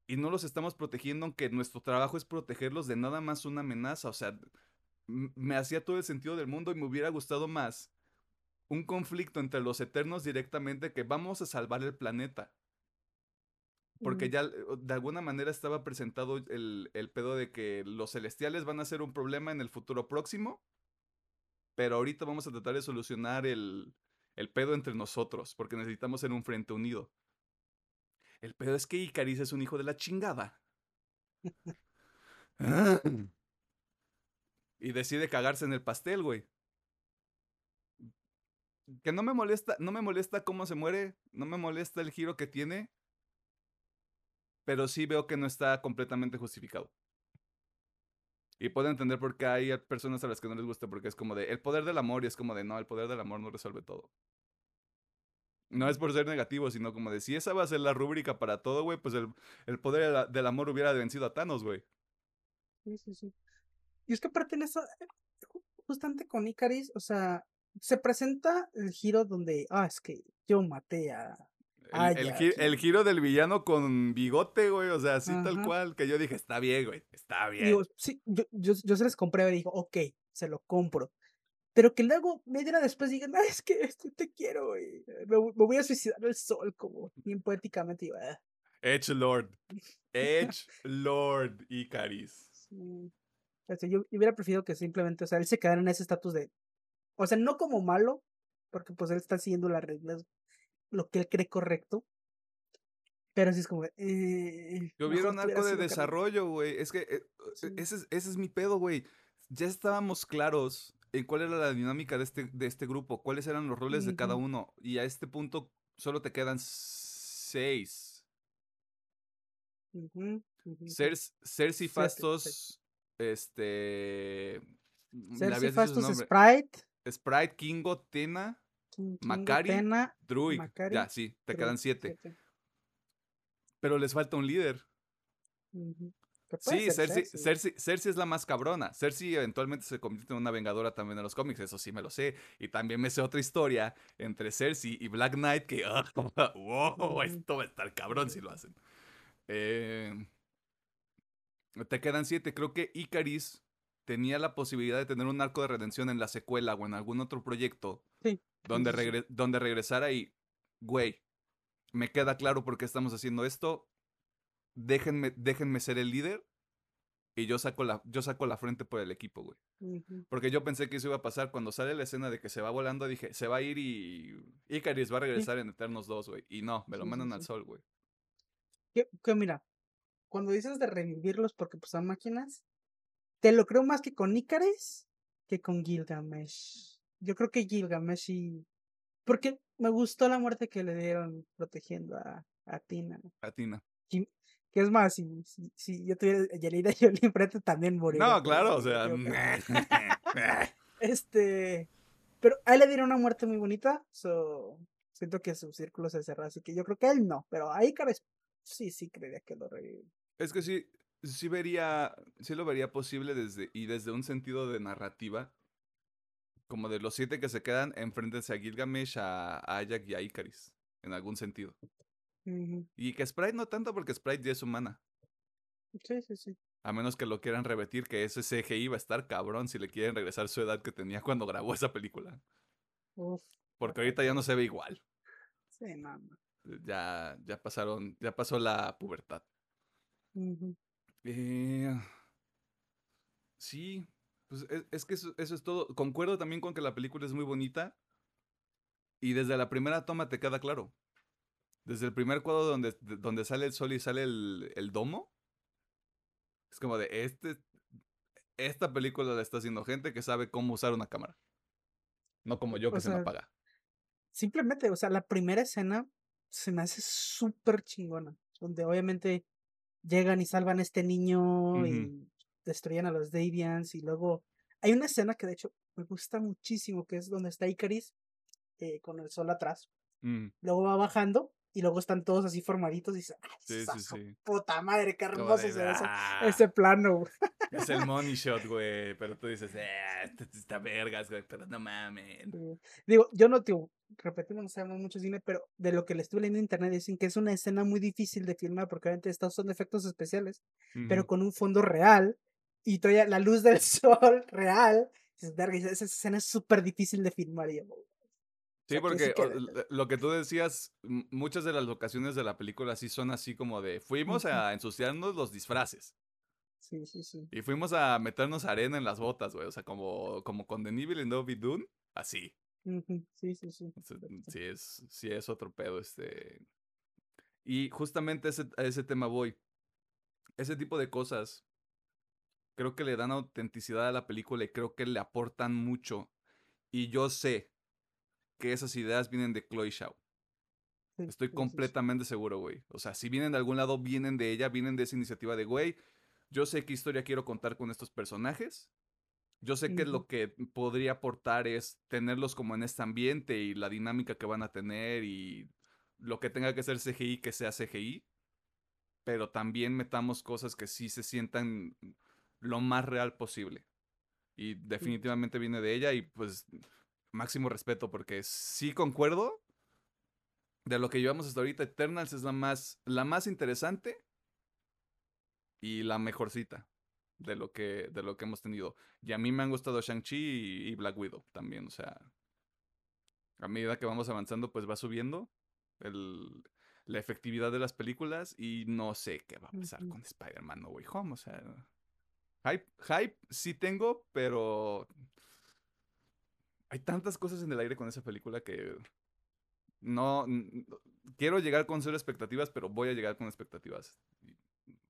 y no los estamos protegiendo, aunque nuestro trabajo es protegerlos de nada más una amenaza. O sea, me hacía todo el sentido del mundo y me hubiera gustado más un conflicto entre los eternos directamente que vamos a salvar el planeta. Porque ya de alguna manera estaba presentado el, el, pedo de que los celestiales van a ser un problema en el futuro próximo. Pero ahorita vamos a tratar de solucionar el, el pedo entre nosotros, porque necesitamos ser un frente unido. El pedo es que Icaris es un hijo de la chingada. y decide cagarse en el pastel, güey. Que no me molesta, no me molesta cómo se muere, no me molesta el giro que tiene, pero sí veo que no está completamente justificado. Y puedo entender por qué hay personas a las que no les gusta, porque es como de el poder del amor y es como de no, el poder del amor no resuelve todo. No es por ser negativo, sino como de si esa va a ser la rúbrica para todo, güey, pues el, poder del amor hubiera vencido a Thanos, güey. Sí, sí, sí. Y es que aparte en eso, justamente con Icaris, o sea, se presenta el giro donde, ah, es que yo maté a... El, giro del villano con bigote, güey, o sea, así tal cual, que yo dije, está bien, güey, está bien. sí, yo, yo, yo se les compré y digo, ok, se lo compro pero que luego media hora después digan, ah, es que este, te quiero, güey. Me, voy a suicidar el sol, como bien poéticamente. Ah". Edge Lord. Edge Lord Icaris. Sí. yo hubiera preferido que simplemente, o sea, él se quedara en ese estatus de. O sea, no como malo, porque pues él está siguiendo las reglas, lo que él cree correcto. Pero sí es como. Eh, un arco de desarrollo, güey. Es que eh, ese, es, ese es mi pedo, güey. Ya estábamos claros en cuál era la dinámica de este, de este grupo, cuáles eran los roles de cada uno. Y a este punto solo te quedan seis. Cersei Fastos, este... Cersei Fastos, Sprite. Sprite, Kingo, Tena, Macari, Druid. ya, sí, te quedan siete. Pero les falta un líder. Sí, Cersei, Cersei, es la más cabrona. Cersei eventualmente se convierte en una vengadora también en los cómics, eso sí me lo sé. Y también me sé otra historia entre Cersei y Black Knight que, wow, esto va a estar cabrón si lo hacen. Eh, te quedan siete. Creo que Icaris tenía la posibilidad de tener un arco de redención en la secuela o en algún otro proyecto donde, donde regresara y, güey, me queda claro por qué estamos haciendo esto déjenme, déjenme ser el líder y yo saco la, yo saco la frente por el equipo, güey. Porque yo pensé que eso iba a pasar cuando sale la escena de que se va volando, dije, se va a ir y Icaris va a regresar en Eternos 2, güey. Y no, me lo Sí, mandan al sol, güey. Que, que mira, cuando dices de revivirlos porque pues son máquinas, te lo creo más que con Icaris que con Gilgamesh. Yo creo que Gilgamesh sí. Porque me gustó la muerte que le dieron protegiendo a, a Tina. Atina. Que que es más, si, si, si yo tuviera a Yelida Jolie enfrente también moriría. No, claro, o sea. Este. Pero a él le dieron una muerte muy bonita. So, siento que su círculo se cerró. Así que yo creo que a él no. Pero a Icaris sí, sí creería que lo revive. Es que sí, sí vería, sí lo vería posible desde, y desde un sentido de narrativa, como de los siete que se quedan, enfrentense a Gilgamesh, a, a y a Icaris, en algún sentido. Y que Sprite no tanto porque Sprite ya es humana. Sí, sí, sí. A menos que lo quieran repetir, que ese CGI va a estar cabrón si le quieren regresar su edad que tenía cuando grabó esa película. Uf, Porque ahorita ya no se ve igual. sí, no. Ya, ya pasaron, ya pasó la pubertad. Eh, sí, pues es, es que eso, eso es todo. Concuerdo también con que la película es muy bonita. Y desde la primera toma te queda claro. Desde el primer cuadro donde, de- donde sale el sol y sale el, el domo. Es como de este. Esta película la está haciendo gente que sabe cómo usar una cámara. No como yo que O se me apaga. Simplemente, o sea, la primera escena se me hace súper chingona. Donde obviamente llegan y salvan a este niño y destruyen a los Davians. Y luego hay una escena que de hecho me gusta muchísimo, que es donde está Icaris eh, con el sol atrás. Mm, Luego va bajando y luego están todos así formaditos y dice, ¡ay, sí, puta madre, qué hermoso se ve ese, "Ah". ese plano! güey". Es el money shot, güey. Pero tú dices, eh, este está vergas, güey. Pero no mames. Digo, yo no te repetimos, no sabemos mucho cine, pero de lo que le estuve leyendo en internet dicen que es una escena muy difícil de filmar porque obviamente estos son efectos especiales, pero con un fondo real y todavía la luz del sol real. dices, "Verga, esa esa escena es súper difícil de filmar. Y yo, Sí, sea, porque lo que tú decías, muchas de las locaciones de la película sí son así como de fuimos a ensuciarnos los disfraces Sí, sí, sí. y fuimos a meternos arena en las botas, güey, o sea, como, como con Denis Villeneuve y Dune, así. Sí, sí, sí. O sea, correcto. sí es, sí es otro pedo, este. Y justamente ese, a ese tema voy. Ese tipo de cosas creo que le dan autenticidad a la película y creo que le aportan mucho. Y yo sé que esas ideas vienen de Chloe Shaw. Estoy completamente seguro, güey. O sea, si vienen de algún lado, vienen de ella, vienen de esa iniciativa de, güey, yo sé qué historia quiero contar con estos personajes. Yo sé que lo que podría aportar es tenerlos como en este ambiente y la dinámica que van a tener y lo que tenga que ser CGI, que sea CGI. Pero también metamos cosas que sí se sientan lo más real posible. Y definitivamente viene de ella y pues máximo respeto porque sí concuerdo de lo que llevamos hasta ahorita, Eternals es la más, la más interesante y la mejorcita de lo que, de lo que hemos tenido. Y a mí me han gustado Shang-Chi y, y Black Widow también, o sea, a medida que vamos avanzando, pues va subiendo el, la efectividad de las películas y no sé qué va a pasar con Spider-Man No Way Home, o sea, hype, hype sí tengo, pero hay tantas cosas en el aire con esa película que no quiero llegar con cero expectativas, pero voy a llegar con expectativas.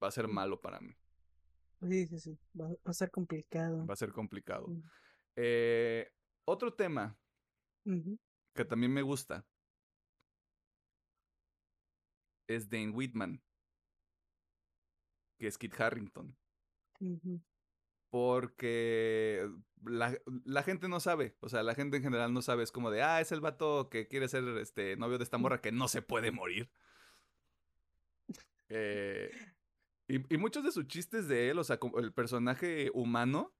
Va a ser Mm. malo para mí, Sí, sí, sí. Va, va a ser complicado. va a ser complicado. Mm. Eh, otro tema que también me gusta es Dane Whitman, que es Kit Harrington. Ujú. Porque la, la gente no sabe, o sea, la gente en general no sabe, es como de, ah, es el vato que quiere ser este novio de esta morra que no se puede morir. Eh, y, y muchos de sus chistes de él, o sea, como el personaje humano,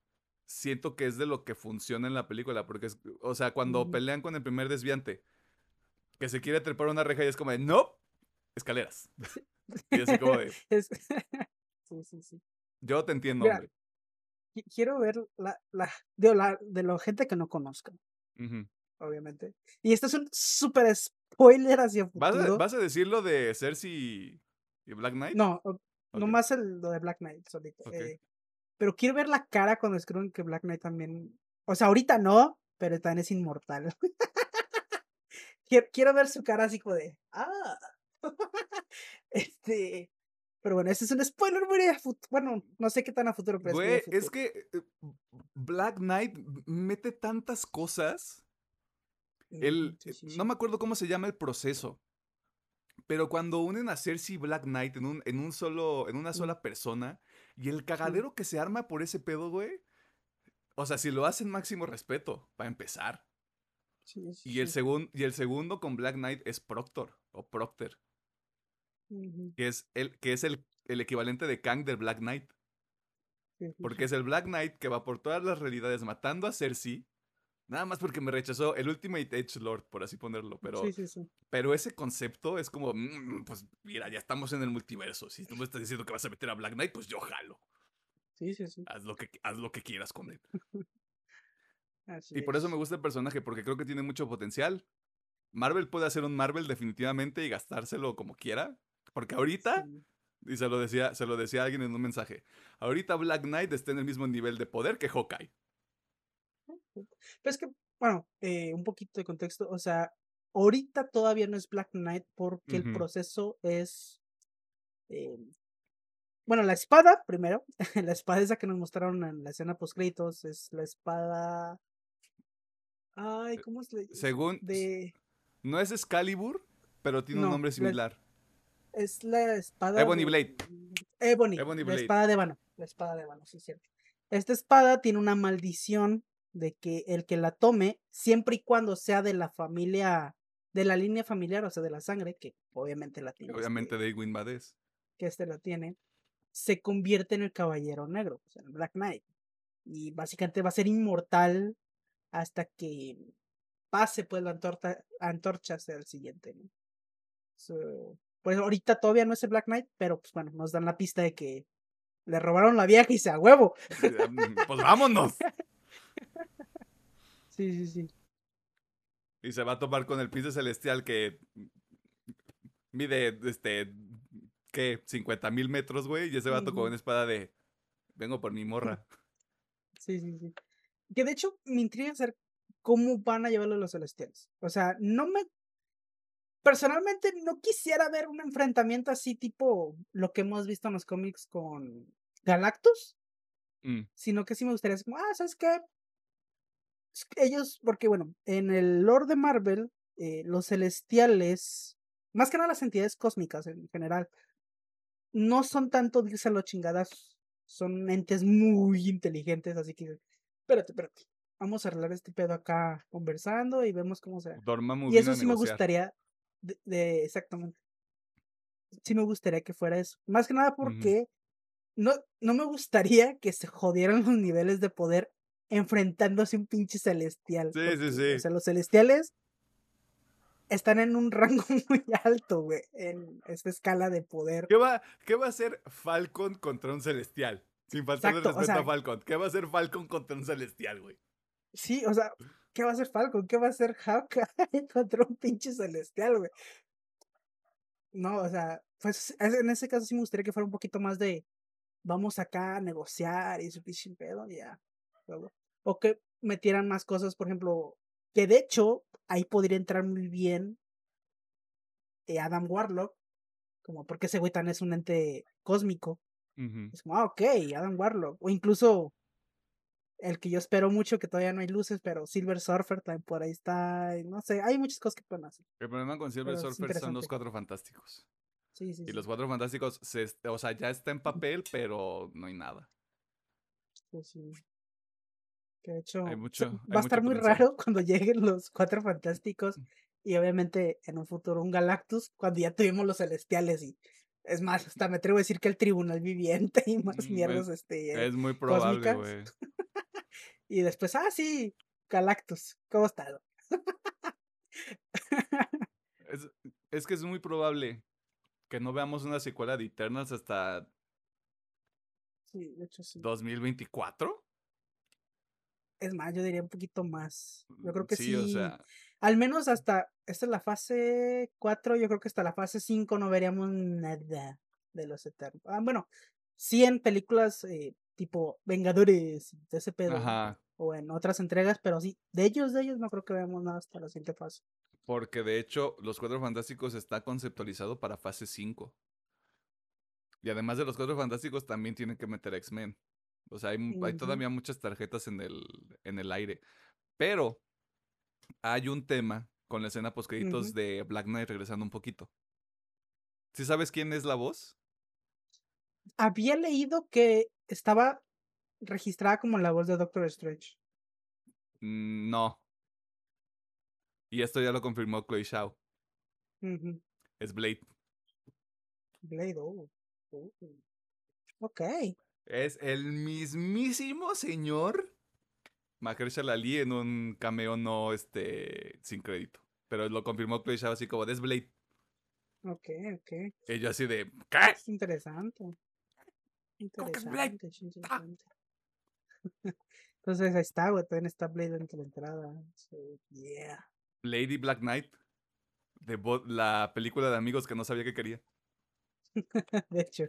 siento que es de lo que funciona en la película, porque es, o sea, cuando pelean con el primer desviante, que se quiere trepar una reja y es como de, no, escaleras. Y así como de, sí, sí, sí. yo te entiendo, Mira, hombre. Qui- Quiero ver la, la, de, la, de la gente que no conozca, Ujú. obviamente. Y esto es un súper spoiler hacia ¿Vas, a, futuro. vas a decir lo de Cersei y Black Knight? No, o- Ok. nomás el, lo de Black Knight solito. Eh, Pero quiero ver la cara cuando escriben que Black Knight también. O sea, ahorita no, pero también es inmortal. quiero, quiero ver su cara así como de. ¡Ah! este. Pero bueno, ese es un spoiler muy a futuro. Bueno, no sé qué tan a futuro, pero Güey, es, que eh, Black Knight mete tantas cosas. El, Ujú, sí, sí, sí. no me acuerdo cómo se llama el proceso. Pero cuando unen a Cersei y Black Knight en un, en un solo, en una Mm. sola persona, y el cagadero que se arma por ese pedo, güey. O sea, si lo hacen máximo respeto, para empezar. Y el, segun- y el segundo con Black Knight es Proctor, o Que es el, que es el, el equivalente de Kang del Black Knight. Porque es el Black Knight que va por todas las realidades matando a Cersei. Nada más porque me rechazó el Ultimate Edge Lord, por así ponerlo. Pero, Sí, sí, sí. pero ese concepto es como, mm, pues mira, ya estamos en el multiverso. Si tú me estás diciendo que vas a meter a Black Knight, pues yo jalo. Sí, sí, sí. Haz lo que, haz lo que quieras con él. Así Y por eso es. me gusta el personaje, porque creo que tiene mucho potencial. Marvel puede hacer un Marvel definitivamente y gastárselo como quiera. Porque ahorita, Sí. y se lo decía, se lo decía alguien en un mensaje, ahorita Black Knight está en el mismo nivel de poder que Hawkeye. Pero es que, bueno, eh, un poquito de contexto. O sea, ahorita todavía no es Black Knight porque el proceso es. eh, bueno, la espada, primero. la espada esa que nos mostraron en la escena post créditos es la espada. Ay, ¿cómo se le dice? Según, De. no es Excalibur, pero tiene un No, nombre la- similar. Es la espada. Ebony de- Blade. Ebony. Ebony La Blade. espada de Vano. La espada de Vano, sí, es cierto. Esta espada tiene una maldición de que el que la tome, siempre y cuando sea de la familia, de la línea familiar, o sea, de la sangre, que obviamente la tiene. Obviamente este, de Egwin Vades. que este la tiene, se convierte en el caballero negro, o sea, en Black Knight. Y básicamente va a ser inmortal hasta que pase pues la antorcha, antorcha hacia el siguiente. ¿no? So, pues ahorita todavía no es el Black Knight, pero pues bueno, nos dan la pista de que le robaron la vieja y se a huevo. pues vámonos. Sí, sí, sí. Y se va a topar con el príncipe celestial que mide, este, ¿qué? 50 mil metros, güey. Y ese vato con Ujú. una espada de, vengo por mi morra. Sí, sí, sí. Que de hecho me intriga saber cómo van a llevarlo los celestiales. O sea, no me. Personalmente no quisiera ver un enfrentamiento así tipo lo que hemos visto en los cómics con Galactus, Mm, sino que sí me gustaría como, ah, ¿sabes qué? Ellos, porque bueno, en el lore de Marvel, eh, los celestiales, más que nada las entidades cósmicas en general, no son tanto dirse a los chingadas, son entes muy inteligentes, así que, espérate, espérate, vamos a arreglar este pedo acá conversando y vemos cómo se... Dormammu Y eso sí me gustaría, de, de- exactamente, sí me gustaría que fuera eso, más que nada porque no, no me gustaría que se jodieran los niveles de poder enfrentándose a un pinche celestial. Sí, sí, porque, sí. O sea, los celestiales están en un rango muy alto, güey, en esta escala de poder. ¿Qué va, ¿Qué va a hacer Falcon contra un celestial? Sin faltarle Exacto, o respeto a Falcon. ¿Qué va a hacer Falcon contra un celestial, güey? Sí, o sea, ¿qué va a hacer Falcon? ¿Qué va a hacer Hawkeye contra un pinche celestial, güey? No, o sea, pues es- en ese caso sí me gustaría que fuera un poquito más de vamos acá a negociar y su pinche pedo, ya. O que metieran más cosas, por ejemplo, que de hecho ahí podría entrar muy bien eh, Adam Warlock, como porque ese güey tan es un ente cósmico. Es como, ah, ok, Adam Warlock. O incluso el que yo espero mucho, que todavía no hay luces, pero Silver Surfer también por ahí está. y No sé, hay muchas cosas que pueden hacer. El problema con Silver Pero Surfer son los cuatro fantásticos. Sí, sí, Y sí, los cuatro fantásticos, se, o sea, ya está en papel, pero no hay nada. sí, sí. Que de hecho mucho- va a estar muy potencial. raro cuando lleguen los cuatro fantásticos y obviamente en un futuro un Galactus, cuando ya tuvimos los celestiales y es más, hasta me atrevo a decir que el tribunal viviente y más Mm, mierdas, es- este, Es muy probable, güey. Y después, ah, sí, Galactus, ¿cómo está? Es, es que es muy probable que no veamos una secuela de Eternals hasta Sí, de hecho sí. 2024. Es más, yo diría un poquito más. Yo creo que sí. Mm, o sea, Al menos hasta, esta es la fase 4, yo creo que hasta la fase 5 no veríamos nada de los Eternos. Ah, bueno, sí en películas eh, tipo Vengadores, de ese pedo. Ajá. O en otras entregas, pero sí, de ellos, de ellos no creo que veamos nada hasta la siguiente fase. Porque de hecho, los Cuatro Fantásticos está conceptualizado para fase 5. Y además de los Cuatro Fantásticos, también tienen que meter X-Men. O sea, hay, todavía muchas tarjetas en el, en el aire. Pero hay un tema con la escena post créditos de Black Knight regresando un poquito. ¿Sí sabes quién es la voz? Había leído que estaba registrada como la voz de Doctor Strange. Mm, No. Y esto ya lo confirmó Chloe Shaw. Ujú. Es Blade. Blade, oh. oh. Ok. Es el mismísimo señor Mahershala Ali en un cameo no este sin crédito. Pero lo confirmó Chloe Shaw así como "Es Blade. Ok, ok. Yo así de ¿Qué? Es interesante. ¿Cómo que es Blade? Interesante, sí, interesante. Entonces ahí está, güey. También está Blade dentro de la entrada. So, yeah. Lady Black Knight. De Bo- la película de amigos que no sabía que quería. De hecho.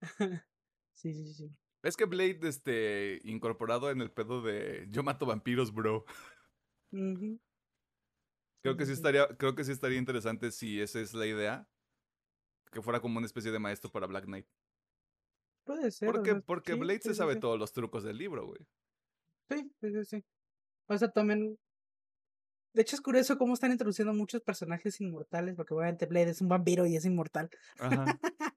sí, sí, sí. Es que Blade, este, incorporado en el pedo de yo mato vampiros, bro. Creo que sí. estaría, creo que sí estaría interesante si esa es la idea. Que fuera como una especie de maestro para Black Knight. Puede ser. o Porque, sea, porque sí, Blade sí, se sabe sí. todos los trucos del libro, güey. Sí, sí, sí, sí. O sea, también. De hecho, es curioso cómo están introduciendo muchos personajes inmortales, porque obviamente Blade es un vampiro y es inmortal. Ajá.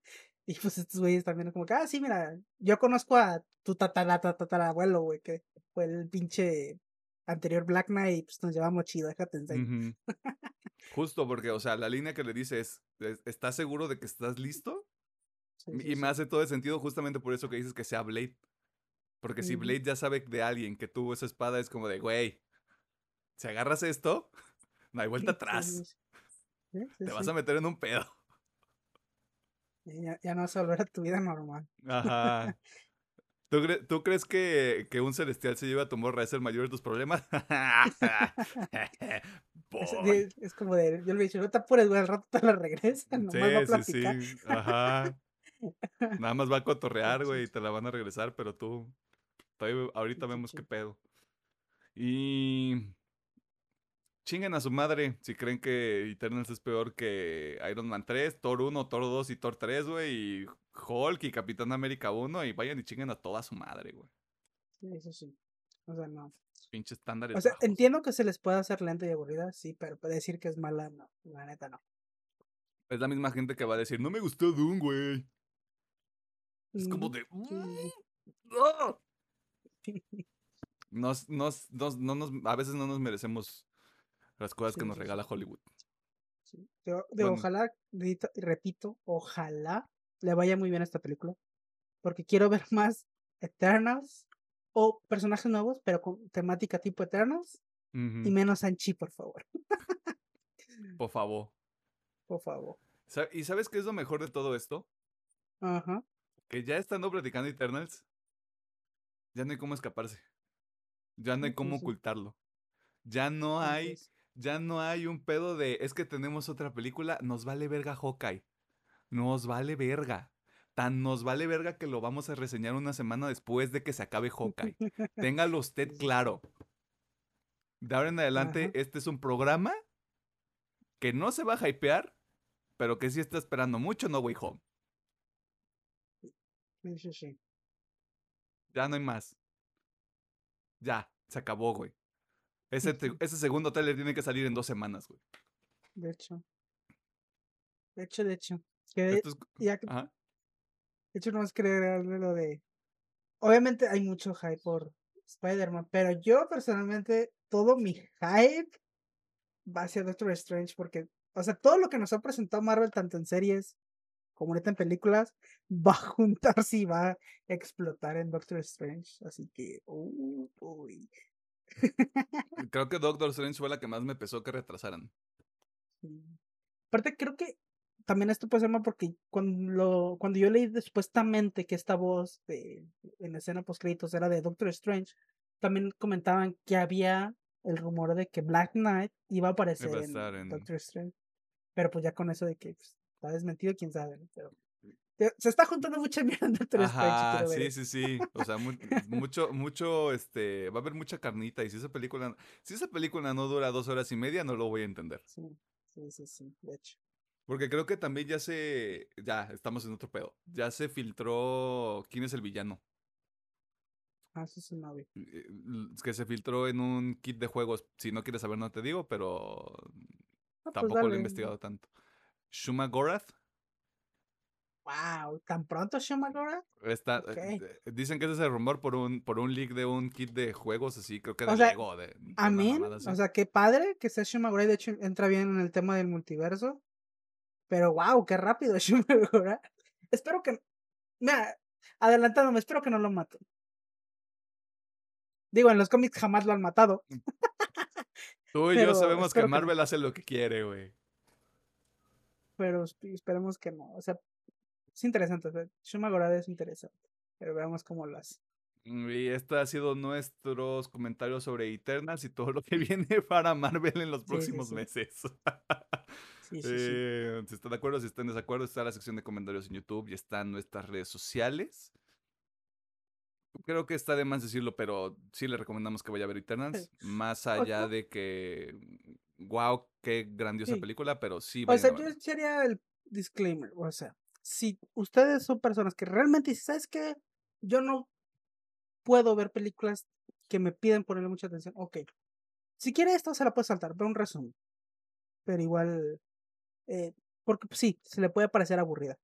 y pues estos güeyes también, como que, ah, sí, mira, yo conozco a tu tatara, tatarabuelo, güey, que fue el pinche anterior Black Knight, pues nos llevamos chido, déjate. Ujú. Justo porque, o sea, la línea que le dice es, ¿estás seguro de que estás listo? Sí, Y sí, me sí. hace todo el sentido justamente por eso que dices que sea Blade. Porque si. Blade ya sabe de alguien que tuvo esa espada, es como de, güey, si agarras esto, no hay vuelta Sí, sí, atrás. sí, sí. Sí, sí, Te vas sí. a meter en un pedo. Ya, ya no vas a volver a tu vida normal. Ajá. ¿Tú, cre- tú crees que, que un celestial se lleva a tu morra es el mayor de tus problemas? Es, como de, yo le he dicho, no te apures, güey, al rato te la regresan, nomás va a Sí, sí, platicar. sí. Ajá. Nada más va a cotorrear, güey, y te la van a regresar, pero tú. todavía- ahorita vemos qué pedo. Y. Chinguen a su madre si creen que Eternals es peor que Iron Man 3, Thor 1, Thor 2 y Thor 3, güey, y Hulk y Capitán América 1, y vayan y chinguen a toda su madre, güey. Sí, Eso sí. O sea, no. Pinches estándares O sea, bajos. entiendo que se les puede hacer lenta y aburrida, sí, pero decir que es mala, no. La neta, no. Es la misma gente que va a decir, no me gustó Doom, güey. Es como de... nos, no nos, a veces no nos merecemos las cosas que nos regala Hollywood. Sí. De, de Bueno. ojalá, repito- repito, ojalá le vaya muy bien a esta película. Porque quiero ver más Eternals o personajes nuevos, pero con temática tipo Eternals y menos Sanchi, por favor. Por favor. Por favor. ¿Y sabes qué es lo mejor de todo esto? Ajá. Que ya estando platicando Eternals, ya no hay cómo escaparse. Ya no hay cómo ocultarlo. Ya no hay, ya no hay un pedo de, es que tenemos otra película, nos vale verga Hawkeye. Nos vale verga. Tan nos vale verga que lo vamos a reseñar una semana después de que se acabe Hawkeye. Téngalo usted claro. De ahora en adelante, Ajá. este es un programa que no se va a hypear, pero que sí está esperando mucho No Way Home. Sí, sí, sí. Ya no hay más. Ya, se acabó, güey. Ese, te- ese segundo trailer tiene que salir en dos semanas, güey. De hecho. De hecho, de hecho. Que es- ya que- Ajá. De hecho, no es creer lo de. Obviamente hay mucho hype por Spider-Man, pero yo personalmente, todo mi hype va hacia Doctor Strange porque, o sea, todo lo que nos ha presentado Marvel, tanto en series como ahorita en películas, va a juntarse y va a explotar en Doctor Strange. Así que, uh, uy. Creo que Doctor Strange fue la que más me pesó que retrasaran. Sí. Aparte, creo que también esto puede ser mal porque cuando, lo- cuando yo leí supuestamente que esta voz de, en la escena post créditos era de Doctor Strange, también comentaban que había el rumor de que Black Knight iba a aparecer Iba a en, estar en- Doctor Strange. Pero pues ya con eso de que pues, está desmentido, quién sabe. Pero Se está juntando mucha mierda en Doctor Ajá, sí, sí, sí. O sea, mucho, mucho, este, va a haber mucha carnita. Y si esa película, si esa película no dura dos horas y media, no lo voy a entender. Sí, sí, sí, sí, de hecho. Porque creo que también ya se, ya, estamos en otro pedo. Ya se filtró quién es el villano. Ah, eso sí no eh, Que se filtró en un kit de juegos. Si no quieres saber, no te digo, pero ah, pues tampoco lo he investigado tanto. Shuma Gorath Wow, ¿tan pronto Shumagora? Está, eh, eh, Dicen que ese es el rumor por un, por un leak de un kit de juegos así, creo que de Lego. De, a mí, o sea, qué padre que sea Shumagora y de hecho entra bien en el tema del multiverso. Pero wow, qué rápido Shumagora. Espero que. Mira, adelantándome, espero que no lo maten. Digo, en los cómics jamás lo han matado. Tú y yo sabemos que Marvel hace lo que quiere, güey. Pero esperemos que no. O sea, es interesante. Shumagorada es interesante. Pero veamos cómo lo hace. Mm, y este ha sido nuestros comentarios sobre Eternals y todo lo que viene para Marvel en los próximos meses. eh, si están de acuerdo, si están en desacuerdo, está la sección de comentarios en YouTube y están nuestras redes sociales. Creo que está de más decirlo, pero sí le recomendamos que vaya a ver Eternals. Más allá de que, wow, qué grandiosa película, pero sí. O sea, yo sería el disclaimer, o sea, si ustedes son personas que realmente ¿sabes qué? Yo no puedo ver películas que me piden ponerle mucha atención. Ok. Si quiere esto, se la puede saltar, ve un resumen. Pero igual, eh, porque pues, sí, se le puede parecer aburrida.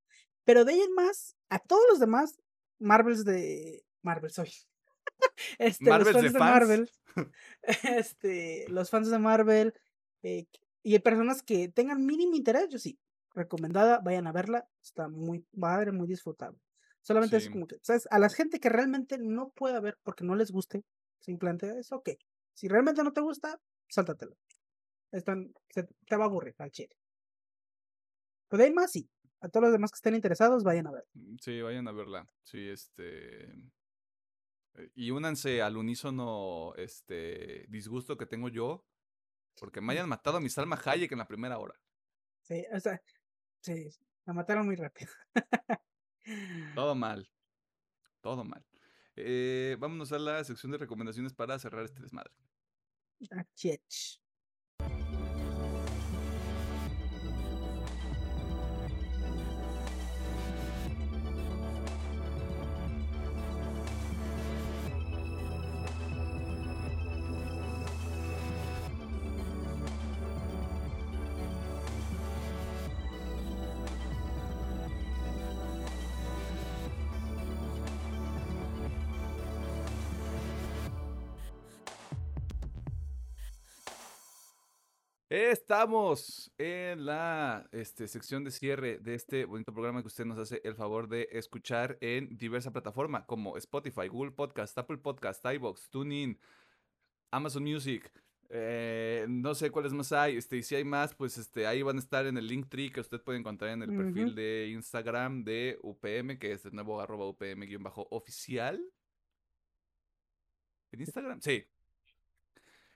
Pero de ahí en más, a todos los demás, Marvels de... Marvel soy. este, los fans de, Marvel. este, los fans de Marvel. Eh, y hay personas que tengan mínimo interés, yo sí, recomendada, vayan a verla, está muy padre, muy disfrutable. Solamente es como que, ¿sabes? A la gente que realmente no pueda ver porque no les guste, simplemente es ok. Si realmente no te gusta, sáltatelo. Están, se, te va a aburrir al chile. Pero de ahí más, sí. A todos los demás que estén interesados, vayan a ver. Mm, sí, vayan a verla. Sí, este. Eh, y únanse al unísono este disgusto que tengo yo porque me hayan matado a mi Salma Hayek en la primera hora. Sí, o sea, Sí, la mataron muy rápido. Todo mal. Todo mal. Eh, vámonos a la sección de recomendaciones para cerrar este desmadre. Achech. Estamos en la este, sección de cierre de este bonito programa que usted nos hace el favor de escuchar en diversa plataforma como Spotify, Google Podcast, Apple Podcast, iBox, TuneIn, Amazon Music. Eh, no sé cuáles más hay. Este, y si hay más, pues este, ahí van a estar en el link tree que usted puede encontrar en el perfil de Instagram de UPM, que es de nuevo arroba UPM-oficial. ¿En Instagram? Sí,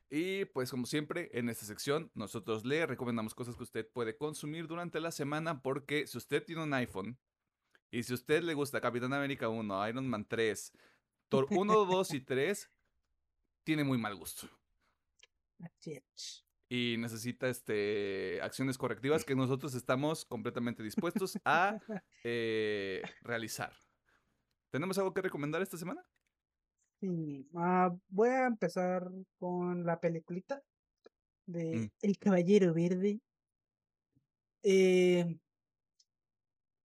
y pues como siempre, en esta sección nosotros le recomendamos cosas que usted puede consumir durante la semana porque si usted tiene un iPhone y si usted le gusta Capitán América 1, Iron Man 3, Thor 1, 2 y 3, tiene muy mal gusto. Y necesita este, acciones correctivas que nosotros estamos completamente dispuestos a eh, realizar. ¿Tenemos algo que recomendar esta semana? Sí, ah, voy a empezar con la peliculita de mm. El Caballero Verde. Eh,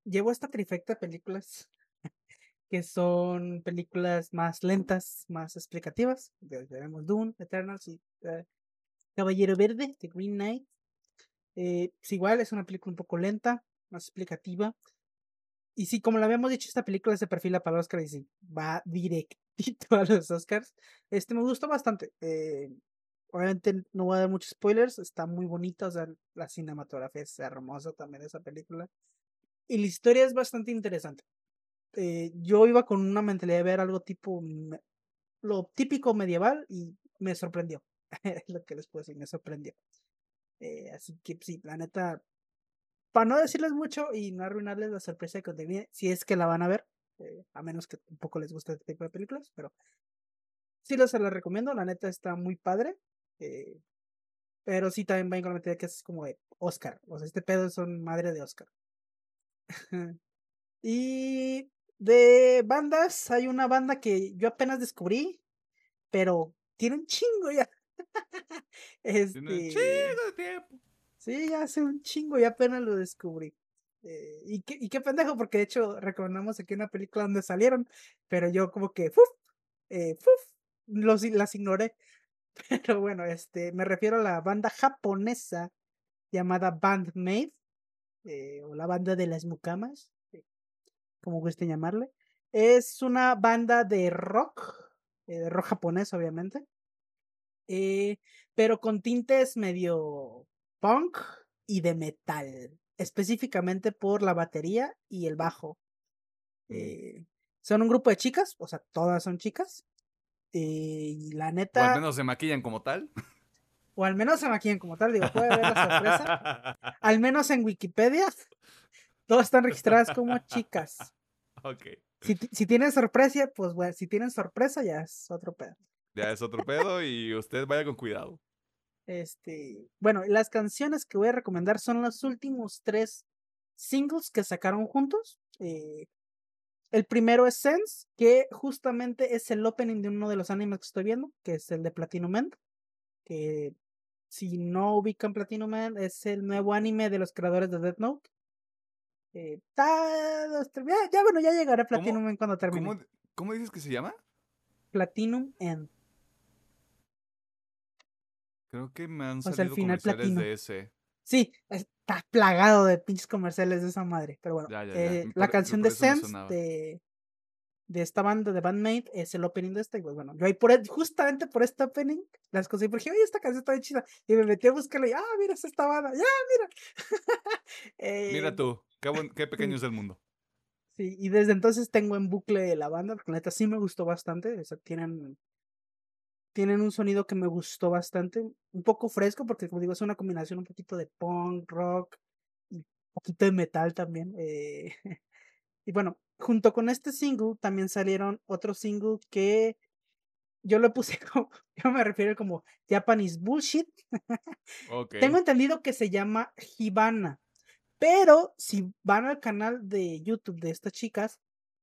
llevo esta trifecta de películas que son películas más lentas, más explicativas. Veremos Dune, Eternals y eh, Caballero Verde, The Green Knight. Eh, pues igual es una película un poco lenta, más explicativa. Y sí, como lo habíamos dicho, esta película se perfila para los Oscar y sí, va directito a los Oscars. Este me gustó bastante. Eh, obviamente no voy a dar muchos spoilers, está muy bonita, o sea, la cinematografía es hermosa también esa película. Y la historia es bastante interesante. Eh, yo iba con una mentalidad de ver algo tipo lo típico medieval y me sorprendió. lo que les puedo decir, me sorprendió. Eh, así que sí, la neta, para no decirles mucho y no arruinarles la sorpresa de contenido, si es que la van a ver, eh, a menos que un poco les guste este tipo de películas, pero sí los se las recomiendo, la neta está muy padre. Eh, pero sí también va con la que es como de Oscar. O sea, este pedo son madre de Oscar. y de bandas, hay una banda que yo apenas descubrí, pero tiene un chingo ya. este, tiene un chingo de tiempo. Sí, ya hace un chingo y apenas lo descubrí. Eh, y, qué, y qué pendejo, porque de hecho recomendamos aquí una película donde salieron, pero yo como que, ¡fuf! Eh, ¡fuf! Los, las ignoré. Pero bueno, este, me refiero a la banda japonesa llamada Bandmade, eh, o la banda de las mucamas, eh, como guste llamarle. Es una banda de rock, eh, de rock japonés, obviamente, pero con tintes medio punk y de metal, específicamente por la batería y el bajo. Mm. son un grupo de chicas, o sea, todas son chicas, eh, y la neta. O al menos se maquillan como tal. O al menos se maquillan como tal, digo, puede haber la sorpresa. al menos en Wikipedia, todas están registradas como chicas. Ok. Si, si tienen sorpresa, pues bueno, si tienen sorpresa ya es otro pedo. Ya es otro pedo y usted vaya con cuidado. Este, bueno, las canciones que voy a recomendar son los últimos tres singles que sacaron juntos. Eh, el primero es Sense, que justamente es el opening de uno de los animes que estoy viendo, que es el de Platinum End. Que si no ubican Platinum End, es el nuevo anime de los creadores de Death Note. Eh, ya, bueno, ya llegará Platinum End cuando termine. ¿cómo, dices que se llama? Platinum End. Creo que me han salido comerciales de ese. Sí, está plagado de pinches comerciales de esa madre. Pero bueno, eh, la canción de Sense de, de esta banda de Bandmate es el opening de esta. Y pues bueno, yo ahí por, e, justamente por este opening las cosas. Y dije, oye, esta canción está bien chida. Y me metí a buscarla y, ah, mira, es esta banda. Ya, mira. mira eh, tú, qué, qué pequeño es el mundo. Sí, y desde entonces tengo en bucle la banda, porque la neta sí me gustó bastante. O sea, tienen tienen un sonido que me gustó bastante, un poco fresco, porque como digo, es una combinación un poquito de punk, rock y un poquito de metal también. Eh, y bueno, junto con este single también salieron otro single que yo lo puse como, yo me refiero como Japanese Bullshit. Tengo entendido que se llama Hibana, pero si van al canal de YouTube de estas chicas,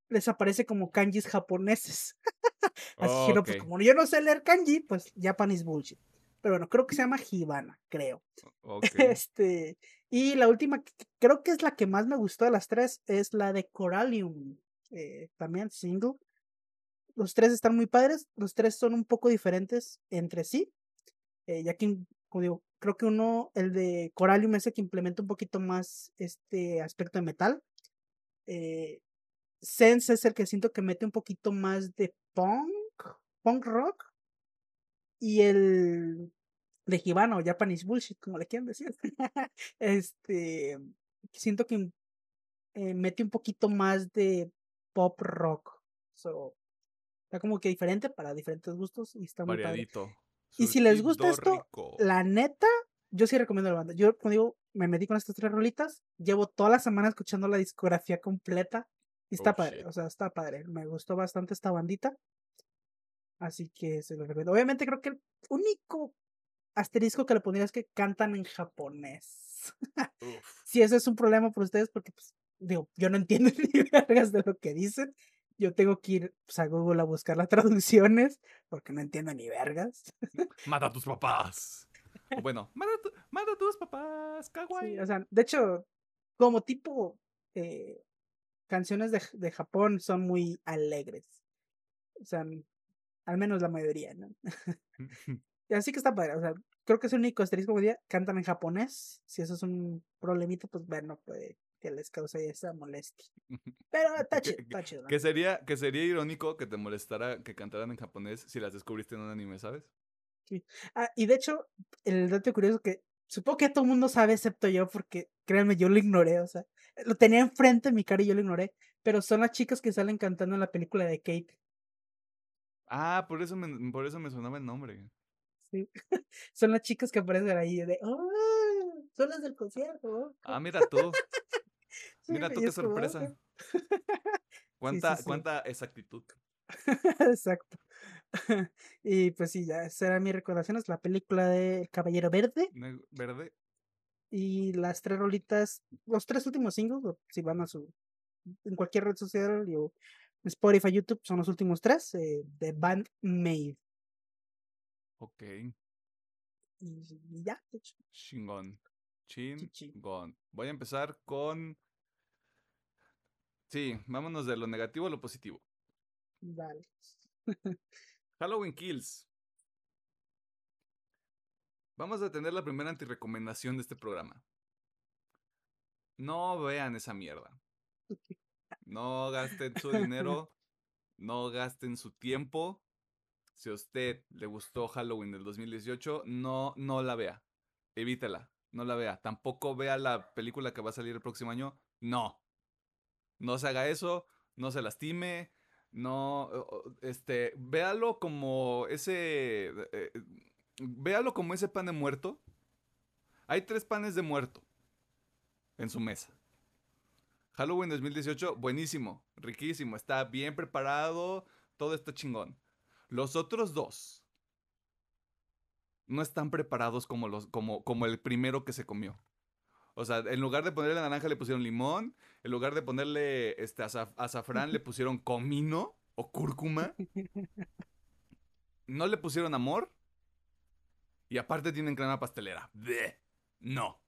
les aparece como kanjis japoneses. Así que no, pues como yo no sé leer kanji, pues Japanese bullshit. Pero bueno, creo que se llama Hibana, creo. Este, y la última, creo que es la que más me gustó de las tres, es la de Corallium. Eh, también single. Los tres están muy padres, los tres son un poco diferentes entre sí. Eh, ya que, como digo, creo que uno, el de Corallium es el que implementa un poquito más este aspecto de metal. Eh, Sense es el que siento que mete un poquito más de punk, punk rock. Y el de Hibano, Japanese Bullshit, como le quieran decir. este, siento que eh, mete un poquito más de pop rock. So, está como que diferente para diferentes gustos y está muy padre. Y si les gusta esto, la neta, yo sí recomiendo la banda. Yo, como digo, me metí con estas tres rolitas. Llevo toda la semana escuchando la discografía completa y está oh, padre, o sea, está padre. Me gustó bastante esta bandita. Así que se lo recomiendo. Obviamente creo que el único asterisco que le pondría es que cantan en japonés. si ese es un problema para ustedes, porque pues, digo, yo no entiendo ni vergas de lo que dicen. Yo tengo que ir pues, a Google a buscar las traducciones, porque no entiendo ni vergas. Mata a tus papás. bueno, mata, a tus papás, kawaii. o sea, de hecho, como tipo eh, canciones de, de Japón son muy alegres. O sea, al menos la mayoría, ¿no? así que está padre, o sea, creo que es el único asterisco que día cantan en japonés. Si eso es un problemita, pues bueno, puede que les cause esa molestia. Pero está chido, está chido. Que sería, que sería irónico que te molestara que cantaran en japonés si las descubriste en un anime, ¿sabes? Sí. Ah, y de hecho, el dato curioso que supongo que todo el mundo sabe, excepto yo, porque créanme, yo lo ignoré, o sea, lo tenía enfrente en mi cara y yo lo ignoré, pero son las chicas que salen cantando en la película de Kate. Ah, por eso me, por eso me sonaba el nombre. Sí, son las chicas que aparecen ahí de, oh", Son las del concierto. Ah, mira tú. mira tú qué sorpresa. ¿Cuánta, ¿Cuánta exactitud? Exacto. y pues sí, ya, será mi recomendación. Es la película de Caballero Verde. Verde. Y las tres rolitas, los tres últimos singles, si van a su. En cualquier red social o Spotify, YouTube, son los últimos tres eh, de Band Made. Ok. Y, ya, de hecho. Chingón. Chingón. Voy a empezar con. Sí, vámonos de lo negativo a lo positivo. Vale. Halloween Kills. Vamos a tener la primera antirecomendación de este programa. No vean esa mierda. No gasten su dinero. No gasten su tiempo. Si a usted le gustó Halloween del 2018, no, no la vea. Evítela. No la vea. Tampoco vea la película que va a salir el próximo año. No. No se haga eso. No se lastime. No, este, véalo como ese, eh, véalo como ese pan de muerto. Hay tres panes de muerto en su mesa. Halloween 2018, buenísimo, riquísimo, está bien preparado, todo está chingón. Los otros dos no están preparados como, los, como, como el primero que se comió. O sea, en lugar de ponerle naranja le pusieron limón, en lugar de ponerle este azafrán le pusieron comino o cúrcuma. No le pusieron amor. Y aparte tienen crema pastelera. No.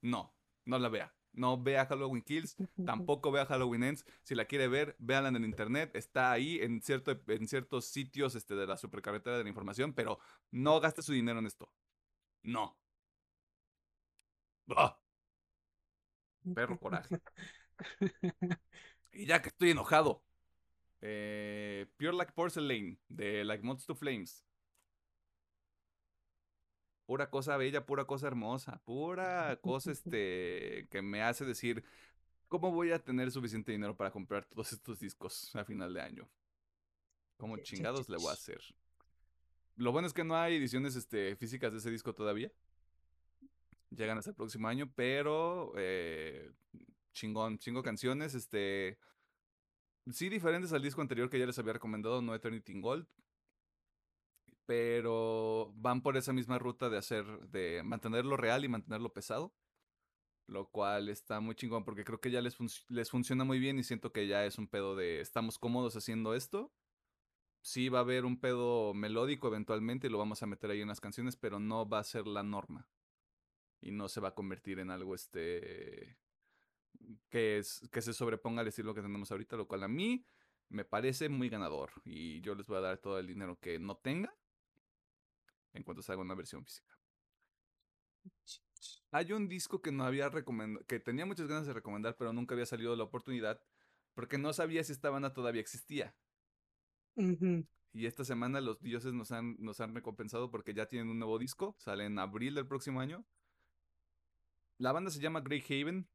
No, no la vea. No vea Halloween Kills, tampoco vea Halloween Ends. Si la quiere ver, véanla en el internet. Está ahí en, cierto, en ciertos sitios este, de la supercarretera de la información, pero no gaste su dinero en esto. No. Perro coraje. y ya que estoy enojado. Eh, Pure Like Porcelain de Like Mods to Flames. Pura cosa bella, pura cosa hermosa, pura cosa este que me hace decir cómo voy a tener suficiente dinero para comprar todos estos discos a final de año. ¿Cómo chingados le voy a hacer? Lo bueno es que no hay ediciones este, físicas de ese disco todavía llegan hasta el próximo año, pero eh, chingón, chingo canciones, este, sí diferentes al disco anterior que ya les había recomendado, No Eternity in Gold, pero van por esa misma ruta de hacer, de mantenerlo real y mantenerlo pesado, lo cual está muy chingón porque creo que ya les, les funciona muy bien y siento que ya es un pedo de estamos cómodos haciendo esto. Sí va a haber un pedo melódico eventualmente y lo vamos a meter ahí en las canciones, pero no va a ser la norma y no se va a convertir en algo este que, es, que se sobreponga al estilo que tenemos ahorita, lo cual a mí me parece muy ganador y yo les voy a dar todo el dinero que no tenga en cuanto salga una versión física. Hay un disco que no había recomendado, que tenía muchas ganas de recomendar, pero nunca había salido la oportunidad porque no sabía si esta banda todavía existía. Y esta semana los dioses nos han, nos han recompensado porque ya tienen un nuevo disco, sale en abril del próximo año la banda se llama Grey Haven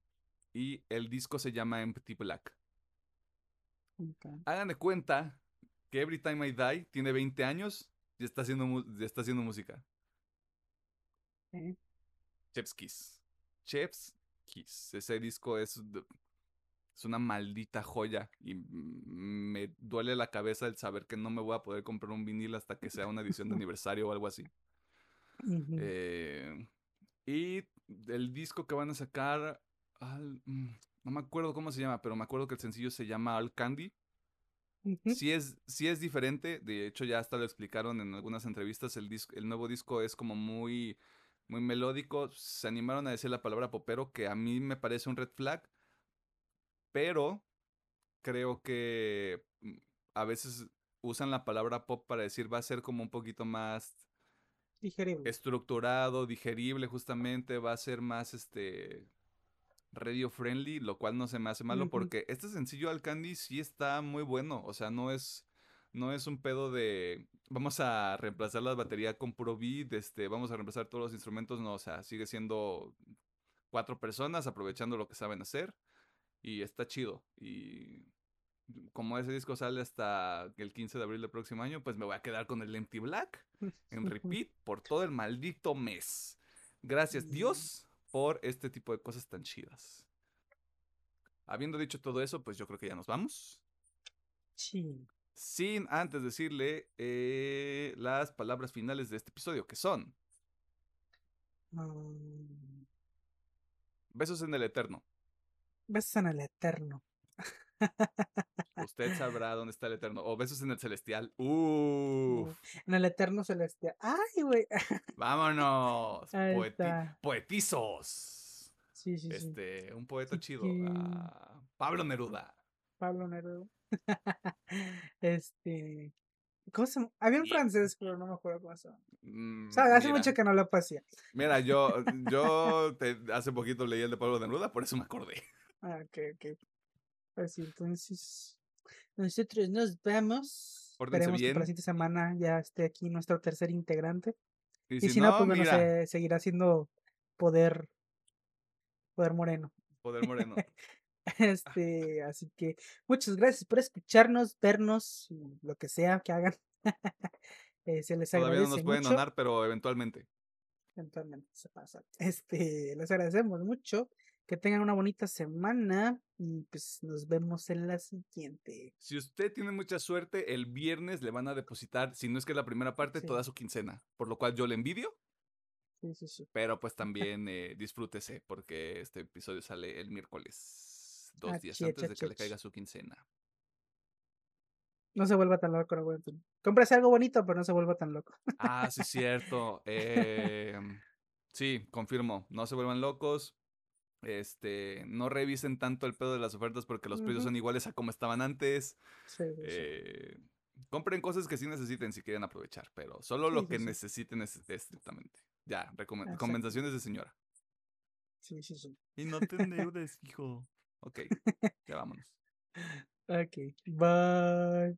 y el disco se llama Empty Black. Hagan de cuenta que Every Time I Die tiene 20 años y está haciendo, está haciendo música. Chef's Kiss. Chef's Kiss. Ese disco es, es una maldita joya y me duele la cabeza el saber que no me voy a poder comprar un vinil hasta que sea una edición de aniversario o algo así. eh, y el disco que van a sacar, mm, no me acuerdo cómo se llama, pero me acuerdo que el sencillo se llama All Candy. Sí, es, sí es diferente, de hecho ya hasta lo explicaron en algunas entrevistas, el, el nuevo disco es como muy, muy melódico, se animaron a decir la palabra popero, que a mí me parece un red flag, pero creo que mm, a veces usan la palabra pop para decir va a ser como un poquito más digerible. estructurado, digerible justamente, va a ser más este radio friendly, lo cual no se me hace malo porque este sencillo al Candy sí está muy bueno, o sea, no es no es un pedo de vamos a reemplazar la batería con puro beat, este, vamos a reemplazar todos los instrumentos, no, o sea, sigue siendo cuatro personas aprovechando lo que saben hacer y está chido. Y como ese disco sale hasta el 15 de abril del próximo año, pues me voy a quedar con el Empty Black en repeat por todo el maldito mes. Gracias Dios por este tipo de cosas tan chidas. Habiendo dicho todo eso, pues yo creo que ya nos vamos. Sí. Sin antes decirle eh, las palabras finales de este episodio, que son Mm, besos en el eterno. besos en el eterno. Usted sabrá dónde está el eterno. O besos en el celestial. Uf. En el eterno celestial. ¡Ay, güey! Vámonos. Poeti- poetizos. Sí, sí, sí. Este, un poeta Sí chido. Ah, Pablo Neruda. Pablo Neruda. este. ¿Cómo se? Había un francés, pero no me acuerdo cómo se llama. Mm, O sea, hace mira, mucho que no lo pasé. Mira, yo, yo te- hace poquito leí el de Pablo Neruda, por eso me acordé. Ah, ok, ok. Pues sí, entonces. Nosotros nos vemos. Pórtense Esperemos que para la bien. siguiente semana ya esté aquí nuestro tercer integrante. Y, Y si no, pues bueno, se seguirá siendo poder. Poder moreno. Poder Moreno. Este, así que muchas gracias por escucharnos, vernos, lo que sea que hagan. Eh, se les Todavía no agradece nos pueden mucho. donar, pero eventualmente. Eventualmente se pasa. Este, les agradecemos mucho. Que tengan una bonita semana y pues nos vemos en la siguiente. Si usted tiene mucha suerte, el viernes le van a depositar, si no es que la primera parte, Sí. toda su quincena. Por lo cual yo le envidio, Sí, sí, sí. pero pues también eh, disfrútese, porque este episodio sale el miércoles, dos días antes de que le caiga su quincena. No se vuelva tan loco, no, Cómprese algo bonito, pero no se vuelva tan loco. Ah, sí, cierto. em, sí, confirmo. No se vuelvan locos. Este, no revisen tanto el pedo de las ofertas porque los precios son iguales a como estaban antes. Sí, sí, sí. Eh, compren cosas que sí necesiten si quieren aprovechar, pero solo Sí, lo sí, que sí. necesiten es- estrictamente. Ya, recomen- Exacto. compensaciones de señora. Sí, sí, sí. Y no te endeudes, hijo. Ok, ya vámonos. Ok, bye.